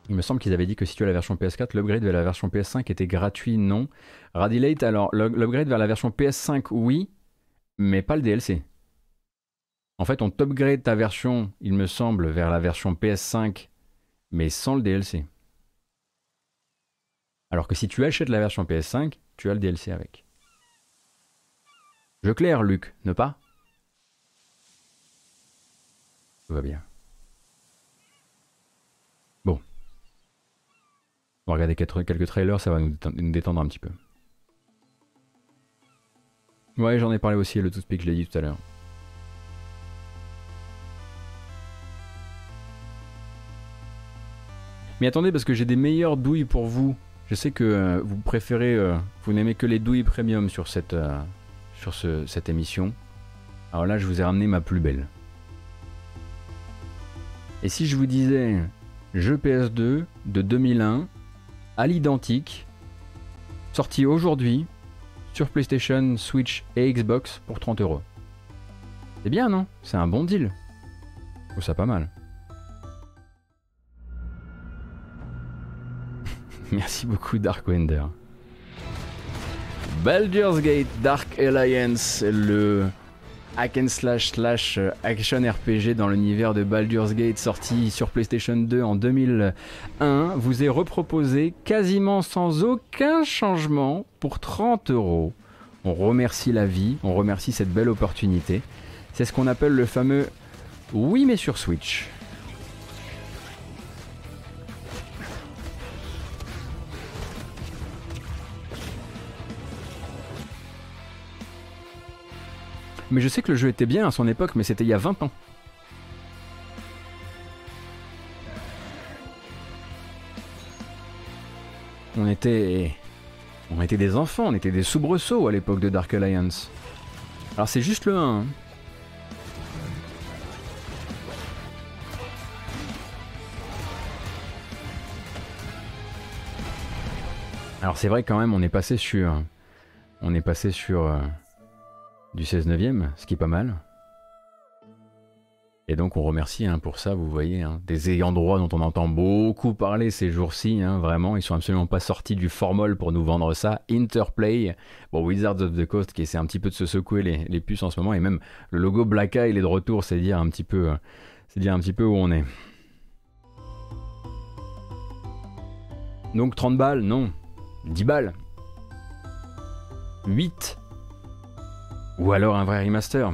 Il me semble qu'ils avaient dit que si tu as la version PS4, l'upgrade vers la version PS5 était gratuit, non. Radilate, alors l'upgrade vers la version PS5, oui, mais pas le DLC. En fait, on t'upgrade ta version, il me semble, vers la version PS5, mais sans le DLC. Alors que si tu achètes la version PS5, tu as le DLC avec. Je claire, Luc, ne pas? Tout va bien. On va regarder quelques trailers, ça va nous détendre un petit peu. Ouais, j'en ai parlé aussi, le Toothpick, je l'ai dit tout à l'heure. Mais attendez, parce que j'ai des meilleures douilles pour vous. Je sais que euh, vous préférez, euh, vous n'aimez que les douilles premium sur cette, euh, sur cette émission. Alors là, je vous ai ramené ma plus belle. Et si je vous disais jeu PS2 de 2001, à l'identique, sorti aujourd'hui sur PlayStation, Switch et Xbox pour 30 euros. C'est bien, non? C'est un bon deal. Je trouve ça pas mal. *laughs* Merci beaucoup Dark Wender. Gate Dark Alliance, le hack slash slash action RPG dans l'univers de Baldur's Gate sorti sur PlayStation 2 en 2001 vous est reproposé quasiment sans aucun changement pour 30 euros. On remercie la vie, on remercie cette belle opportunité. C'est ce qu'on appelle le fameux oui mais sur Switch. Mais je sais que le jeu était bien à son époque, mais c'était il y a 20 ans. On était. On était des enfants, on était des soubresauts à l'époque de Dark Alliance. Alors c'est juste le 1. Hein. Alors c'est vrai quand même, on est passé sur. On est passé sur. Du 16 neuvième, ce qui est pas mal. Et donc on remercie hein, pour ça, vous voyez, hein, des ayants droit dont on entend beaucoup parler ces jours-ci, hein, vraiment, ils sont absolument pas sortis du formol pour nous vendre ça. Interplay, bon Wizards of the Coast qui essaie un petit peu de se secouer les, les puces en ce moment, et même le logo Black Eye il est de retour, c'est dire un petit peu, euh, c'est dire un petit peu où on est. Donc 30 balles, non, 10 balles, 8 ou alors un vrai remaster.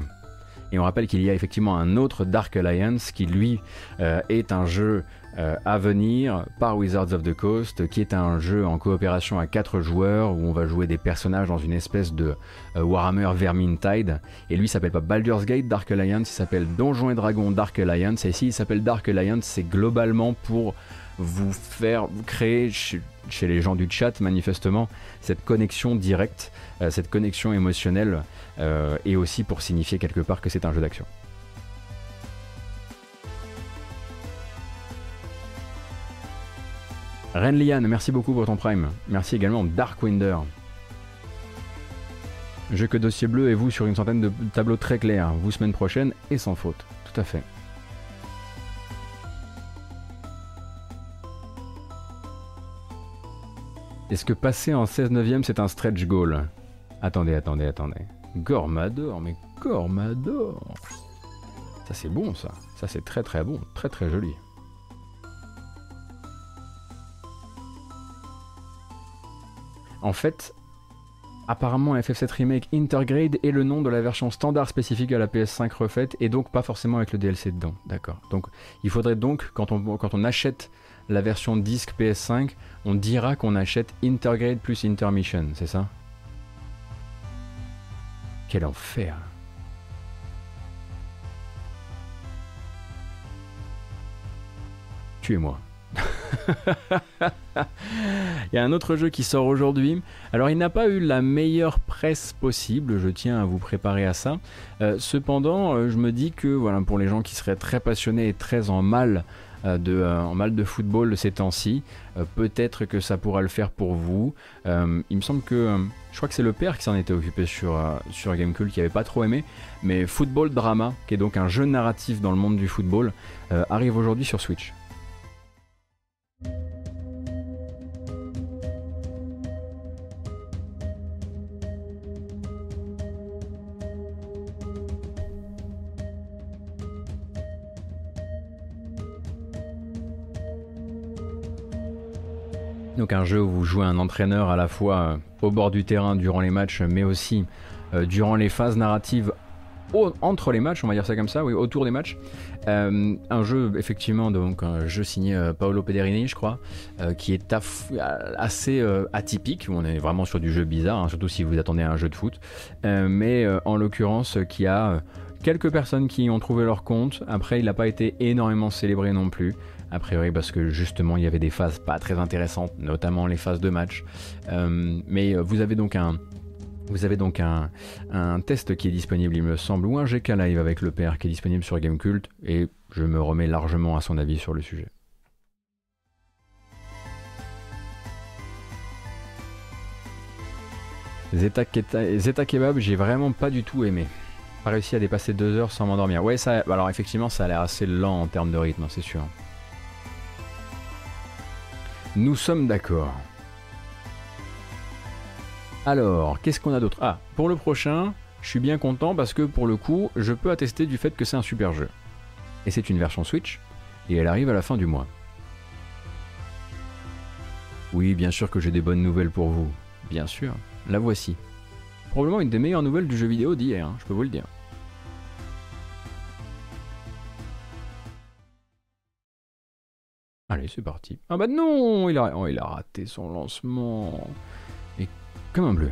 Et on rappelle qu'il y a effectivement un autre Dark Alliance qui lui euh, est un jeu euh, à venir par Wizards of the Coast, qui est un jeu en coopération à 4 joueurs où on va jouer des personnages dans une espèce de euh, Warhammer Vermintide. Et lui s'appelle pas Baldur's Gate Dark Alliance, il s'appelle Donjons et Dragons Dark Alliance. Et s'il s'appelle Dark Alliance, c'est globalement pour vous faire créer chez, les gens du chat manifestement cette connexion directe, cette connexion émotionnelle euh, et aussi pour signifier quelque part que c'est un jeu d'action. Renlian, merci beaucoup pour ton prime. Merci également Darkwinder. Jeu que dossier bleu et vous sur une centaine de tableaux très clairs. Vous semaine prochaine et sans faute. Tout à fait. Est-ce que passer en 16 neuvième c'est un stretch goal? Attendez, attendez, attendez. Gormador, mais Gormador Ça c'est bon ça, ça c'est très très bon, très très joli. En fait, apparemment FF7 Remake Intergrade est le nom de la version standard spécifique à la PS5 refaite et donc pas forcément avec le DLC dedans. D'accord. Donc il faudrait donc, quand on, quand on achète la version disque PS5, on dira qu'on achète Intergrade plus Intermission, c'est ça? Quel enfer Tuez-moi. *laughs* il y a un autre jeu qui sort aujourd'hui. Alors il n'a pas eu la meilleure presse possible, je tiens à vous préparer à ça. Euh, cependant, euh, je me dis que voilà, pour les gens qui seraient très passionnés et très en mal de, en mal de football ces temps-ci, peut-être que ça pourra le faire pour vous. il me semble que je crois que c'est le père qui s'en était occupé sur, euh, sur Gamecult, qui avait pas trop aimé. Mais Football Drama, qui est donc un jeu narratif dans le monde du football, euh, arrive aujourd'hui sur Switch. Donc un jeu où vous jouez un entraîneur à la fois euh, au bord du terrain durant les matchs, mais aussi euh, durant les phases narratives entre les matchs, on va dire ça comme ça, autour des matchs. Euh, un jeu, effectivement, donc un jeu signé Paolo Pederini, je crois, qui est assez atypique. On est vraiment sur du jeu bizarre, hein, surtout si vous attendez un jeu de foot. mais en l'occurrence, qui a quelques personnes qui ont trouvé leur compte. Après, il n'a pas été énormément célébré non plus a priori parce que justement il y avait des phases pas très intéressantes, notamment les phases de match. Euh, mais euh, vous avez donc un, test qui est disponible, il me semble, ou un GK Live avec le père qui est disponible sur Gamecult, et je me remets largement à son avis sur le sujet. Zeta, Kebab, j'ai vraiment pas du tout aimé. Pas réussi à dépasser deux heures sans m'endormir. Ouais, ça, alors effectivement, ça a l'air assez lent en termes de rythme, hein, c'est sûr. Nous sommes d'accord. Alors, qu'est-ce qu'on a d'autre? Ah, pour le prochain, je suis bien content parce que pour le coup, je peux attester du fait que c'est un super jeu. Et c'est une version Switch, et elle arrive à la fin du mois. Oui, bien sûr que j'ai des bonnes nouvelles pour vous. Bien sûr, la voici. Probablement une des meilleures nouvelles du jeu vidéo d'hier, hein, je peux vous le dire. Allez, c'est parti. Ah bah non, il a, oh, il a raté son lancement. Et comme un bleu.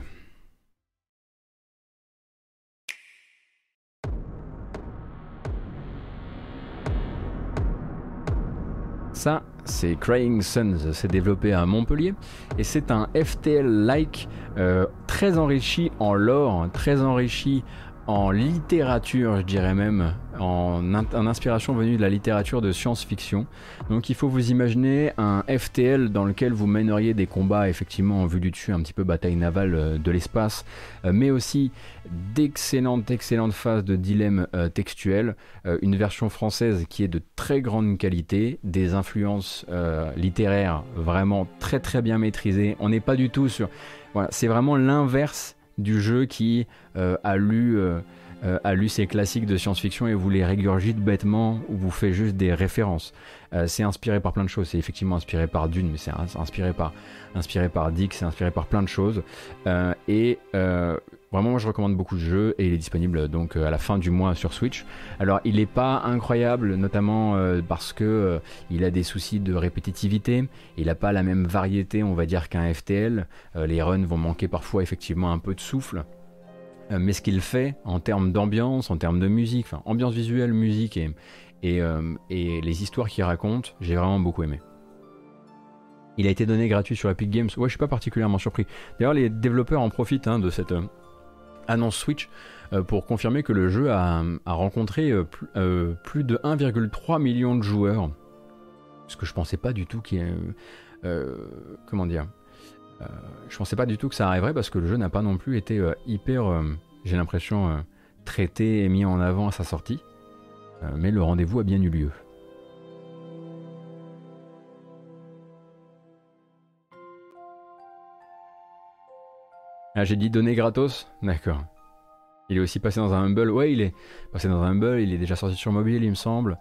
Ça, c'est Crying Suns, c'est développé à Montpellier et c'est un FTL-like euh, très enrichi en lore, très enrichi en littérature, je dirais même, en, inspiration venue de la littérature de science-fiction. Donc il faut vous imaginer un FTL dans lequel vous mèneriez des combats effectivement en vue du dessus, un petit peu bataille navale euh, de l'espace, euh, mais aussi d'excellentes, excellentes phases de dilemme euh, textuel, une version française qui est de très grande qualité, des influences littéraires vraiment très très bien maîtrisées. On n'est pas du tout sur... Voilà, c'est vraiment l'inverse du jeu qui euh, a lu euh, euh, a lu ces classiques de science-fiction et vous les régurgite bêtement ou vous fait juste des références. c'est inspiré par plein de choses. C'est effectivement inspiré par Dune, mais c'est inspiré par, inspiré par Dick, c'est inspiré par plein de choses. et Vraiment, moi je recommande beaucoup de jeux et il est disponible donc à la fin du mois sur Switch. Alors, il n'est pas incroyable, notamment parce que il a des soucis de répétitivité. Il n'a pas la même variété, on va dire, qu'un FTL. les runs vont manquer parfois effectivement un peu de souffle. mais ce qu'il fait en termes d'ambiance, en termes de musique, enfin ambiance visuelle, musique et les histoires qu'il raconte, j'ai vraiment beaucoup aimé. Il a été donné gratuit sur Epic Games. Ouais, je suis pas particulièrement surpris. D'ailleurs, les développeurs en profitent hein, de cette annonce Switch euh, pour confirmer que le jeu a, rencontré euh, euh, plus de 1,3 million de joueurs. Ce que je pensais pas du tout qu'il comment dire Je pensais pas du tout que ça arriverait parce que le jeu n'a pas non plus été hyper, j'ai l'impression, traité et mis en avant à sa sortie. mais le rendez-vous a bien eu lieu. Ah, j'ai dit donner gratos D'accord. Il est aussi passé dans un Humble. Ouais, il est passé dans un Humble, il est déjà sorti sur mobile, il me semble.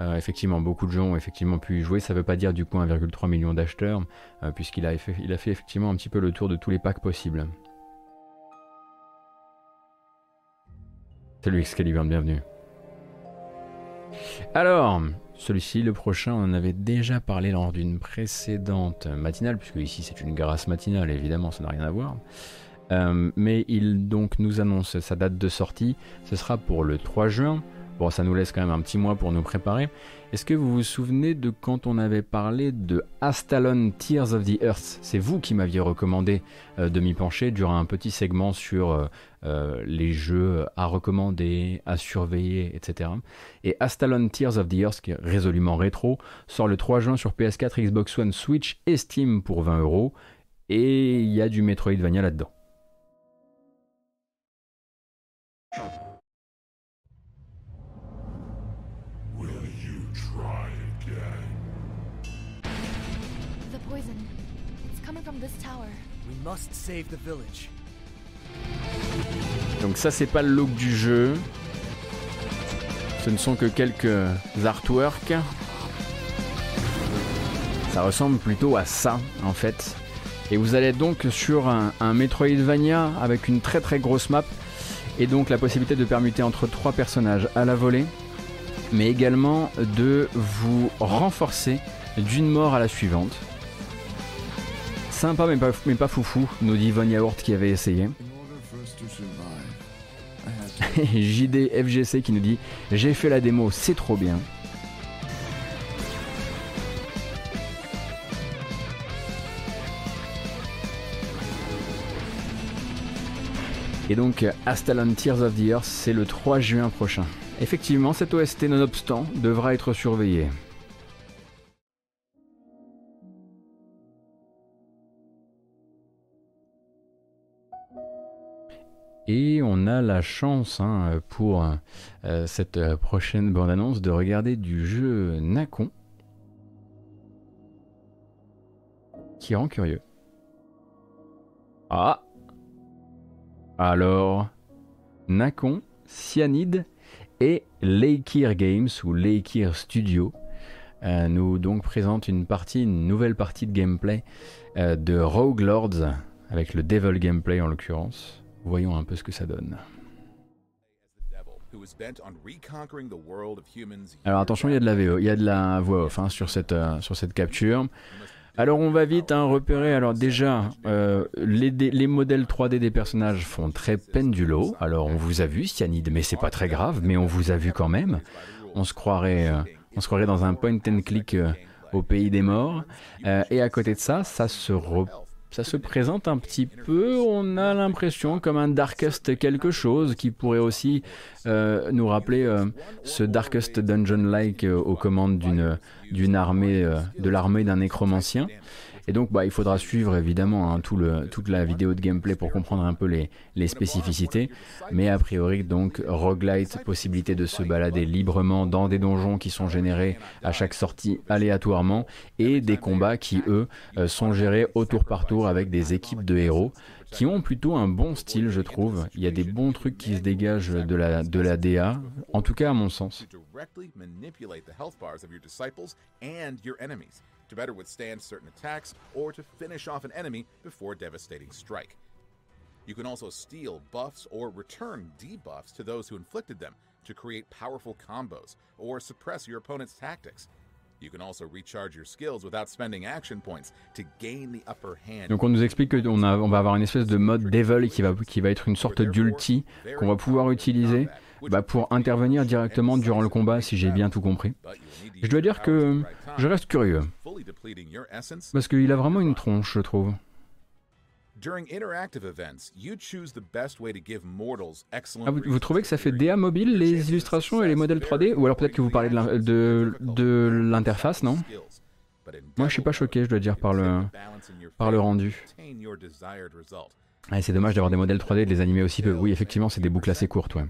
Euh, effectivement, beaucoup de gens ont effectivement pu y jouer. Ça ne veut pas dire du coup 1,3 million d'acheteurs, euh, puisqu'il a, fait, effectivement un petit peu le tour de tous les packs possibles. Salut Excalibur, bienvenue. Alors, celui-ci, le prochain, on en avait déjà parlé lors d'une précédente matinale, puisque ici c'est une grâce matinale, évidemment, ça n'a rien à voir. Euh, mais il donc nous annonce sa date de sortie, ce sera pour le 3 juin. Bon, ça nous laisse quand même un petit mois pour nous préparer. Est-ce que vous vous souvenez de quand on avait parlé de Astalon Tears of the Earth? C'est vous qui m'aviez recommandé euh, de m'y pencher durant un petit segment sur euh, les jeux à recommander, à surveiller, etc. Et Astalon Tears of the Earth, qui est résolument rétro, sort le 3 juin sur PS4, Xbox One, Switch et Steam pour 20 euros. Et il y a du Metroidvania là-dedans. Donc ça c'est pas le look du jeu. Ce ne sont que quelques artworks. Ça ressemble plutôt à ça en fait. Et vous allez donc sur un, un Metroidvania avec une très très grosse map et donc la possibilité de permuter entre trois personnages à la volée, mais également de vous renforcer d'une mort à la suivante. Sympa mais pas, mais foufou, nous dit Von Yaourt qui avait essayé. *laughs* JD FGC qui nous dit J'ai fait la démo, c'est trop bien. Et donc Astalon Tears of the Earth, c'est le 3 juin prochain. Effectivement, cette OST nonobstant devra être surveillée. Et on a la chance hein, pour euh, cette prochaine bande-annonce de regarder du jeu Nacon. Qui rend curieux. Ah Alors, Nacon, Cyanide et Lakir Games ou Lakir Studio euh, nous donc une partie, une nouvelle partie de gameplay euh, de Rogue Lords avec le Devil gameplay en l'occurrence. Voyons un peu ce que ça donne. Alors attention, il y a de la VO, il y a de la voix off hein, sur, cette, euh, sur cette capture. Alors on va vite hein, repérer. Alors déjà, les, les, modèles 3D des personnages font très pendulo. Alors on vous a vu, Cyanide, mais c'est pas très grave, mais on vous a vu quand même. On se croirait croirait dans un point and click euh, au pays des morts. Euh, et à côté de ça, ça se, ça se présente un petit peu, on a l'impression comme un Darkest quelque chose qui pourrait aussi euh, nous rappeler ce Darkest Dungeon-like aux commandes d'une armée, de l'armée d'un nécromancien. Et donc, bah, il faudra suivre évidemment hein, toute la vidéo de gameplay pour comprendre un peu les, les spécificités. Mais a priori, donc, roguelite, possibilité de se balader librement dans des donjons qui sont générés à chaque sortie aléatoirement et des combats qui, eux, euh, sont gérés au tour par tour avec des équipes de héros qui ont plutôt un bon style, je trouve. Il y a des bons trucs qui se dégagent de la, de la DA, en tout cas à mon sens. To better withstand certain attacks or to finish off an enemy before a devastating strike. You can also steal buffs or return debuffs to those who inflicted them to create powerful combos or suppress your opponent's tactics. You can also recharge your skills without spending action points to gain the upper hand. Donc on nous explique qu'on on va avoir une espèce de mode devil qui va, qui va être une sorte d'ulti qu'on va pouvoir utiliser bah, pour intervenir directement durant le combat si j'ai bien tout compris. Je dois dire que je reste curieux. Parce qu'il a vraiment une tronche, je trouve. Ah, vous, trouvez que ça fait DA mobile les illustrations et les modèles 3D Ou alors peut-être que vous parlez de l'interface, non? Moi je suis pas choqué, je dois dire, par le, par le rendu. Ah, c'est dommage d'avoir des modèles 3D et de les animer aussi peu. Oui, effectivement, c'est des boucles assez courtes. Ouais.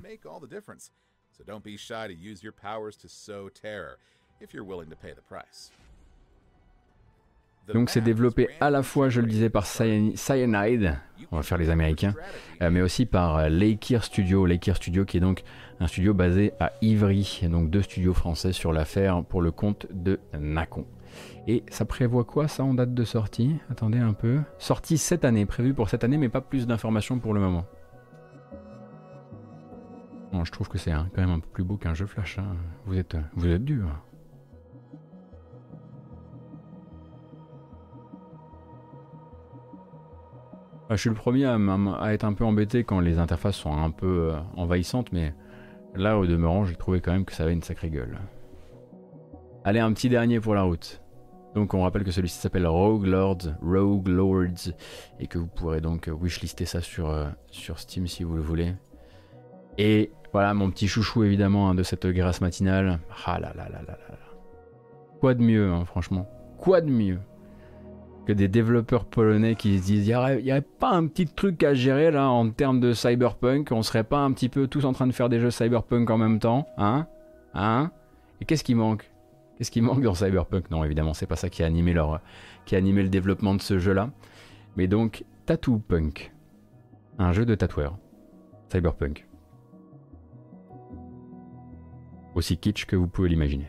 Donc c'est développé à la fois, je le disais, par Cyanide, on va faire les Américains, euh, mais aussi par euh, Lakir Studio, Lakir Studio qui est donc un studio basé à Ivry, donc deux studios français sur l'affaire pour le compte de Nacon. Et ça prévoit quoi ça en date de sortie? Attendez un peu. Sortie cette année, prévu pour cette année, mais pas plus d'informations pour le moment. Je trouve que c'est quand même un peu plus beau qu'un jeu flash. Hein. Vous êtes, vous êtes dur. Ah, je suis le premier à, être un peu embêté quand les interfaces sont un peu euh, envahissantes, mais là, au demeurant, j'ai trouvé quand même que ça avait une sacrée gueule. Allez, un petit dernier pour la route. Donc on rappelle que celui-ci s'appelle Rogue Lords, Rogue Lords, et que vous pourrez donc wishlister ça sur, euh, Steam si vous le voulez. Et voilà mon petit chouchou évidemment hein, de cette grâce matinale. Ah là là là là là. Quoi de mieux, hein, franchement? Quoi de mieux que des développeurs polonais qui se disent il n'y a pas un petit truc à gérer là en termes de cyberpunk? On serait pas un petit peu tous en train de faire des jeux cyberpunk en même temps Hein? Hein? Et qu'est-ce qui manque? Qu'est-ce qui manque dans Cyberpunk? Non, évidemment, c'est pas ça qui a animé le développement de ce jeu-là. Mais donc, Tattoo Punk, un jeu de tatoueur, Cyberpunk, aussi kitsch que vous pouvez l'imaginer.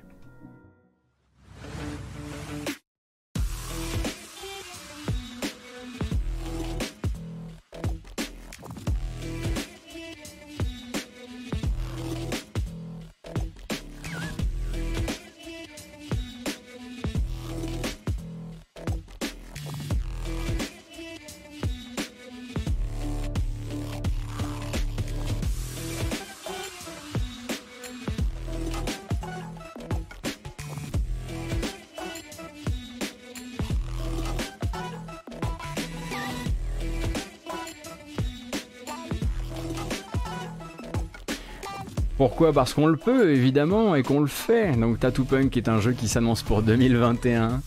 Parce qu'on le peut, évidemment, et qu'on le fait. Donc Tattoo Punk est un jeu qui s'annonce pour 2021.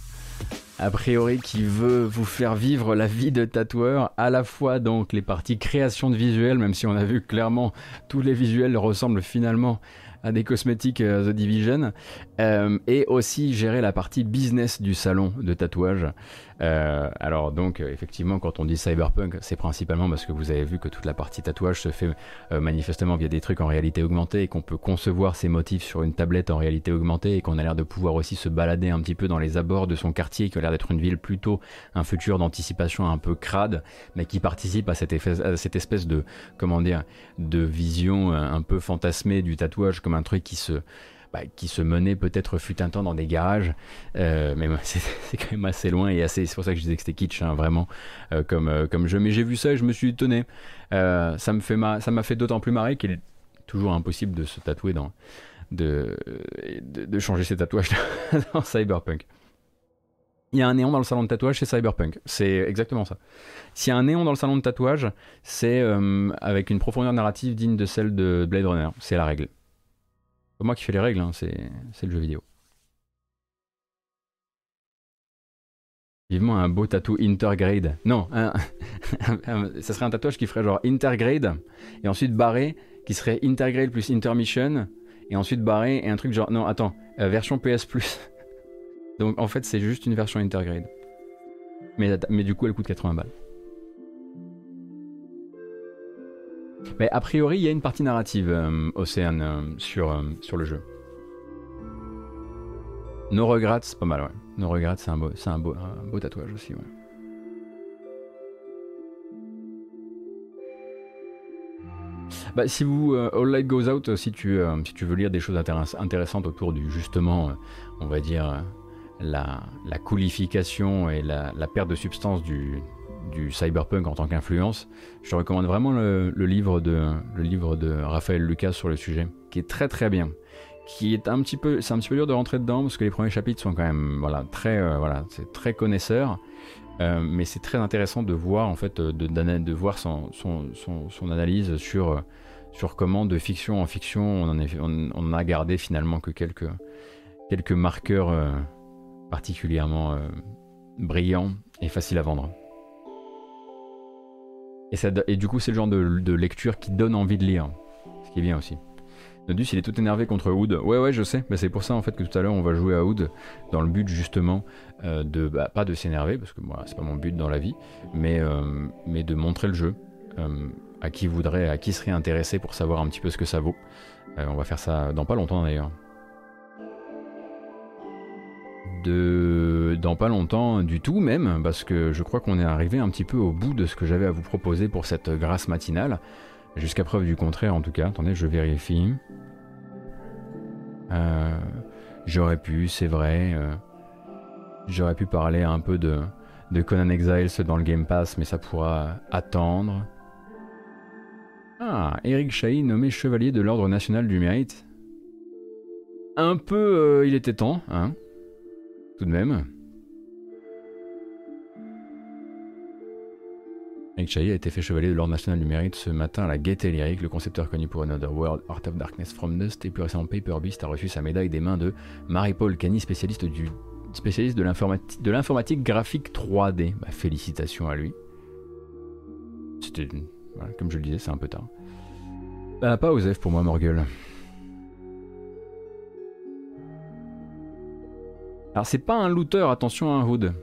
a priori qui veut vous faire vivre la vie de tatoueur, à la fois donc les parties création de visuels, même si on a vu clairement tous les visuels ressemblent finalement à des cosmétiques euh, The Division, euh, et aussi gérer la partie business du salon de tatouage. Euh, alors donc effectivement quand on dit cyberpunk c'est principalement parce que vous avez vu que toute la partie tatouage se fait manifestement via des trucs en réalité augmentée et qu'on peut concevoir ces motifs sur une tablette en réalité augmentée et qu'on a l'air de pouvoir aussi se balader un petit peu dans les abords de son quartier qui a l'air d'être une ville plutôt un futur d'anticipation un peu crade mais qui participe à cette espèce de comment dire de vision un peu fantasmée du tatouage comme un truc qui se, bah, qui se menait peut-être fut un temps dans des garages, euh, mais *laughs* c'est quand même assez loin et. C'est pour ça que je disais que c'était kitsch, hein, vraiment, euh, comme, euh, comme jeu. Mais j'ai vu ça et je me suis étonné. ça fait ça m'a fait d'autant plus marrer qu'il est toujours impossible de se tatouer dans, de, de, changer ses tatouages *laughs* dans Cyberpunk. Il y a un néon dans le salon de tatouage, c'est Cyberpunk. C'est exactement ça. S'il y a un néon dans le salon de tatouage, c'est avec une profondeur narrative digne de celle de Blade Runner. C'est la règle moi qui fais les règles, hein, c'est le jeu vidéo. Vivement un beau tatou intergrade. Non, *laughs* ça serait un tatouage qui ferait genre intergrade et ensuite barré qui serait intergrade plus intermission et ensuite barré et un truc genre non attends euh, version PS Plus. *laughs* Donc en fait c'est juste une version intergrade. Mais du coup elle coûte 80 balles. Mais a priori, il y a une partie narrative, euh, Océane, euh, sur, euh, sur le jeu. No Regrets, c'est pas mal, ouais. No Regrets, c'est un, beau, un, beau, un beau tatouage aussi, ouais. Bah, si vous, All Light Goes Out, si tu, si tu veux lire des choses intéressantes autour du, justement, on va dire, la, la coolification et la, la, perte de substance du, du cyberpunk en tant qu'influence, je recommande vraiment le, livre de, le livre de Raphaël Lucas sur le sujet, qui est très très bien. Qui est un petit peu, c'est un petit peu dur de rentrer dedans parce que les premiers chapitres sont quand même, voilà, très, euh, voilà, c'est très connaisseur, euh, mais c'est très intéressant de voir en fait, de, de, voir son, son, analyse sur, sur comment de fiction en fiction on en, a gardé finalement que quelques, quelques marqueurs euh, particulièrement brillants et faciles à vendre. Et, du coup, c'est le genre de, lecture qui donne envie de lire. Ce qui est bien aussi. Nodus, il est tout énervé contre Hood. Ouais, ouais, je sais. Mais c'est pour ça en fait que tout à l'heure on va jouer à Hood dans le but justement euh, de bah, pas de s'énerver parce que moi c'est pas mon but dans la vie, mais euh, de montrer le jeu euh, à qui voudrait, à qui serait intéressé pour savoir un petit peu ce que ça vaut. on va faire ça dans pas longtemps d'ailleurs. De dans pas longtemps du tout même, parce que je crois qu'on est arrivé un petit peu au bout de ce que j'avais à vous proposer pour cette grâce matinale. Jusqu'à preuve du contraire en tout cas. Attendez, je vérifie. Euh, j'aurais pu, c'est vrai. Euh, j'aurais pu parler un peu de, de Conan Exiles dans le Game Pass, mais ça pourra attendre. Ah, Eric Chahi nommé chevalier de l'Ordre national du mérite. Un peu, euh, il était temps, hein tout de même. Eric Chahi a été fait chevalier de l'Ordre national du mérite ce matin à la Gaieté Lyrique. Le concepteur connu pour Another World, Art of Darkness from Dust et plus récemment Paper Beast a reçu sa médaille des mains de Marie-Paul Cani, spécialiste, du, spécialiste de l'informatique graphique 3D. Bah, félicitations à lui. C'était, comme je le disais, c'est un peu tard. Bah, pas Osef pour moi, Morgueul. Alors c'est pas un looter, attention à un hood.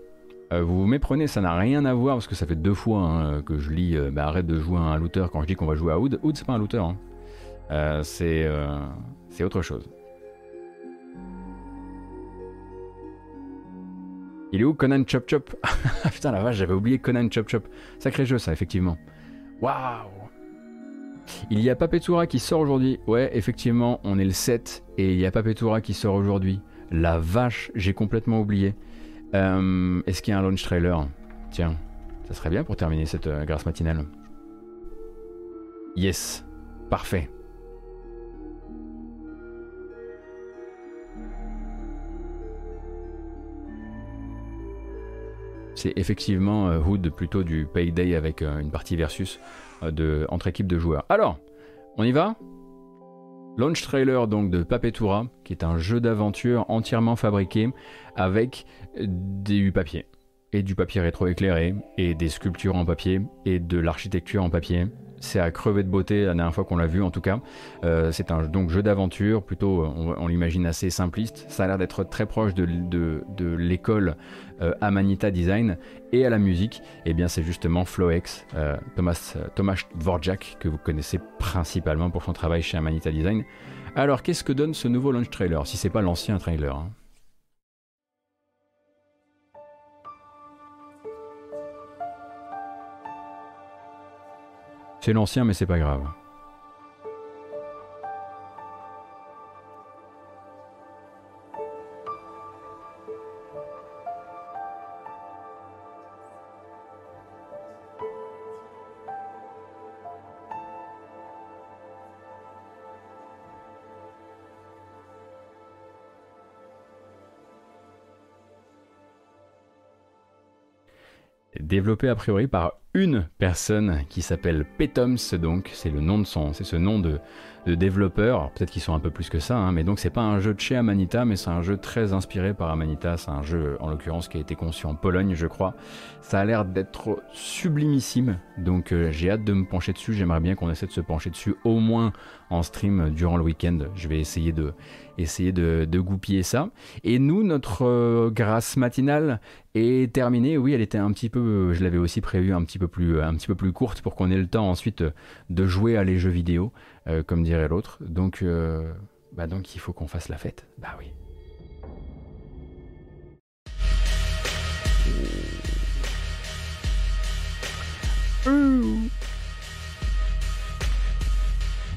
Euh, vous vous méprenez, ça n'a rien à voir parce que ça fait deux fois hein, que je lis euh, bah, arrête de jouer à un looter quand je dis qu'on va jouer à Hood. Hood c'est pas un looter, hein. euh, c'est c'est autre chose. Il est où Conan Chop Chop? *laughs* Putain la vache, j'avais oublié Conan Chop Chop. Sacré jeu ça, effectivement. Waouh Il y a Papetura qui sort aujourd'hui. Ouais, effectivement, on est le 7 et il y a Papetura qui sort aujourd'hui. La vache, j'ai complètement oublié. Euh, est-ce qu'il y a un launch trailer? Tiens, ça serait bien pour terminer cette euh, grâce matinale. Yes, parfait. C'est effectivement euh, Hood plutôt du Payday avec une partie versus de, entre équipes de joueurs. Alors, on y va? Launch trailer donc de Papetura, qui est un jeu d'aventure entièrement fabriqué avec du papier. Et du papier rétroéclairé et des sculptures en papier et de l'architecture en papier c'est à crever de beauté la dernière fois qu'on l'a vu en tout cas. Euh, c'est un donc, jeu d'aventure, plutôt on, l'imagine assez simpliste. Ça a l'air d'être très proche de, de, l'école euh, Amanita Design et à la musique. Eh bien c'est justement Floex, euh, Thomas, Thomas Dvorak que vous connaissez principalement pour son travail chez Amanita Design. Alors qu'est-ce que donne ce nouveau launch trailer si c'est pas l'ancien trailer hein? C'est l'ancien, mais c'est pas grave. Développé a priori par une personne qui s'appelle Petoms, donc c'est le nom de son, c'est ce nom de, de développeur. Peut-être qu'ils sont un peu plus que ça, hein, mais donc c'est pas un jeu de chez Amanita, mais c'est un jeu très inspiré par Amanita. C'est un jeu en l'occurrence qui a été conçu en Pologne, je crois. Ça a l'air d'être sublimissime, donc euh, j'ai hâte de me pencher dessus. J'aimerais bien qu'on essaie de se pencher dessus au moins en stream durant le week-end. Je vais essayer de essayer de, goupiller ça. Et nous, notre euh, grâce matinale est terminée. Oui, elle était un petit peu, je l'avais aussi prévu un petit peu plus, un petit peu plus courte pour qu'on ait le temps ensuite de jouer à les jeux vidéo, euh, comme dirait l'autre. Donc, euh, bah donc il faut qu'on fasse la fête. Bah oui.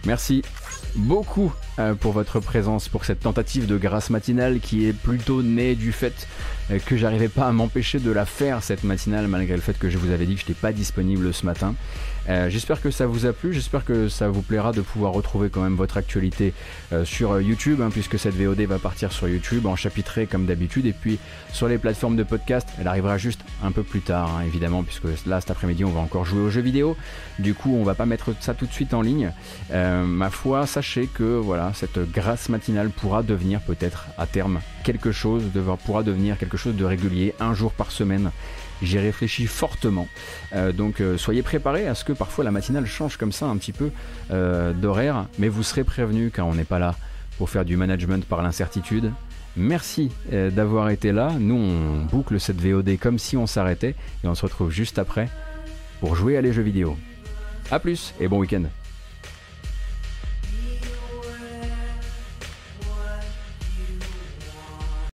Merci beaucoup euh, pour votre présence, pour cette tentative de grâce matinale qui est plutôt née du fait euh, que j'arrivais pas à m'empêcher de la faire cette matinale malgré le fait que je vous avais dit que je n'étais pas disponible ce matin. Euh, j'espère que ça vous a plu, j'espère que ça vous plaira de pouvoir retrouver quand même votre actualité euh, sur YouTube, hein, puisque cette VOD va partir sur YouTube en chapitré comme d'habitude, et puis sur les plateformes de podcast, elle arrivera juste un peu plus tard, hein, évidemment, puisque là cet après-midi on va encore jouer aux jeux vidéo, du coup on va pas mettre ça tout de suite en ligne. Euh, ma foi, sachez que voilà, cette grâce matinale pourra devenir peut-être à terme quelque chose, pourra devenir quelque chose de régulier, un jour par semaine. J'y réfléchis fortement. Euh, donc euh, soyez préparés à ce que parfois la matinale change comme ça un petit peu euh, d'horaire, mais vous serez prévenus car on n'est pas là pour faire du management par l'incertitude. Merci d'avoir été là. Nous, on boucle cette VOD comme si on s'arrêtait et on se retrouve juste après pour jouer à les jeux vidéo. A plus et bon week-end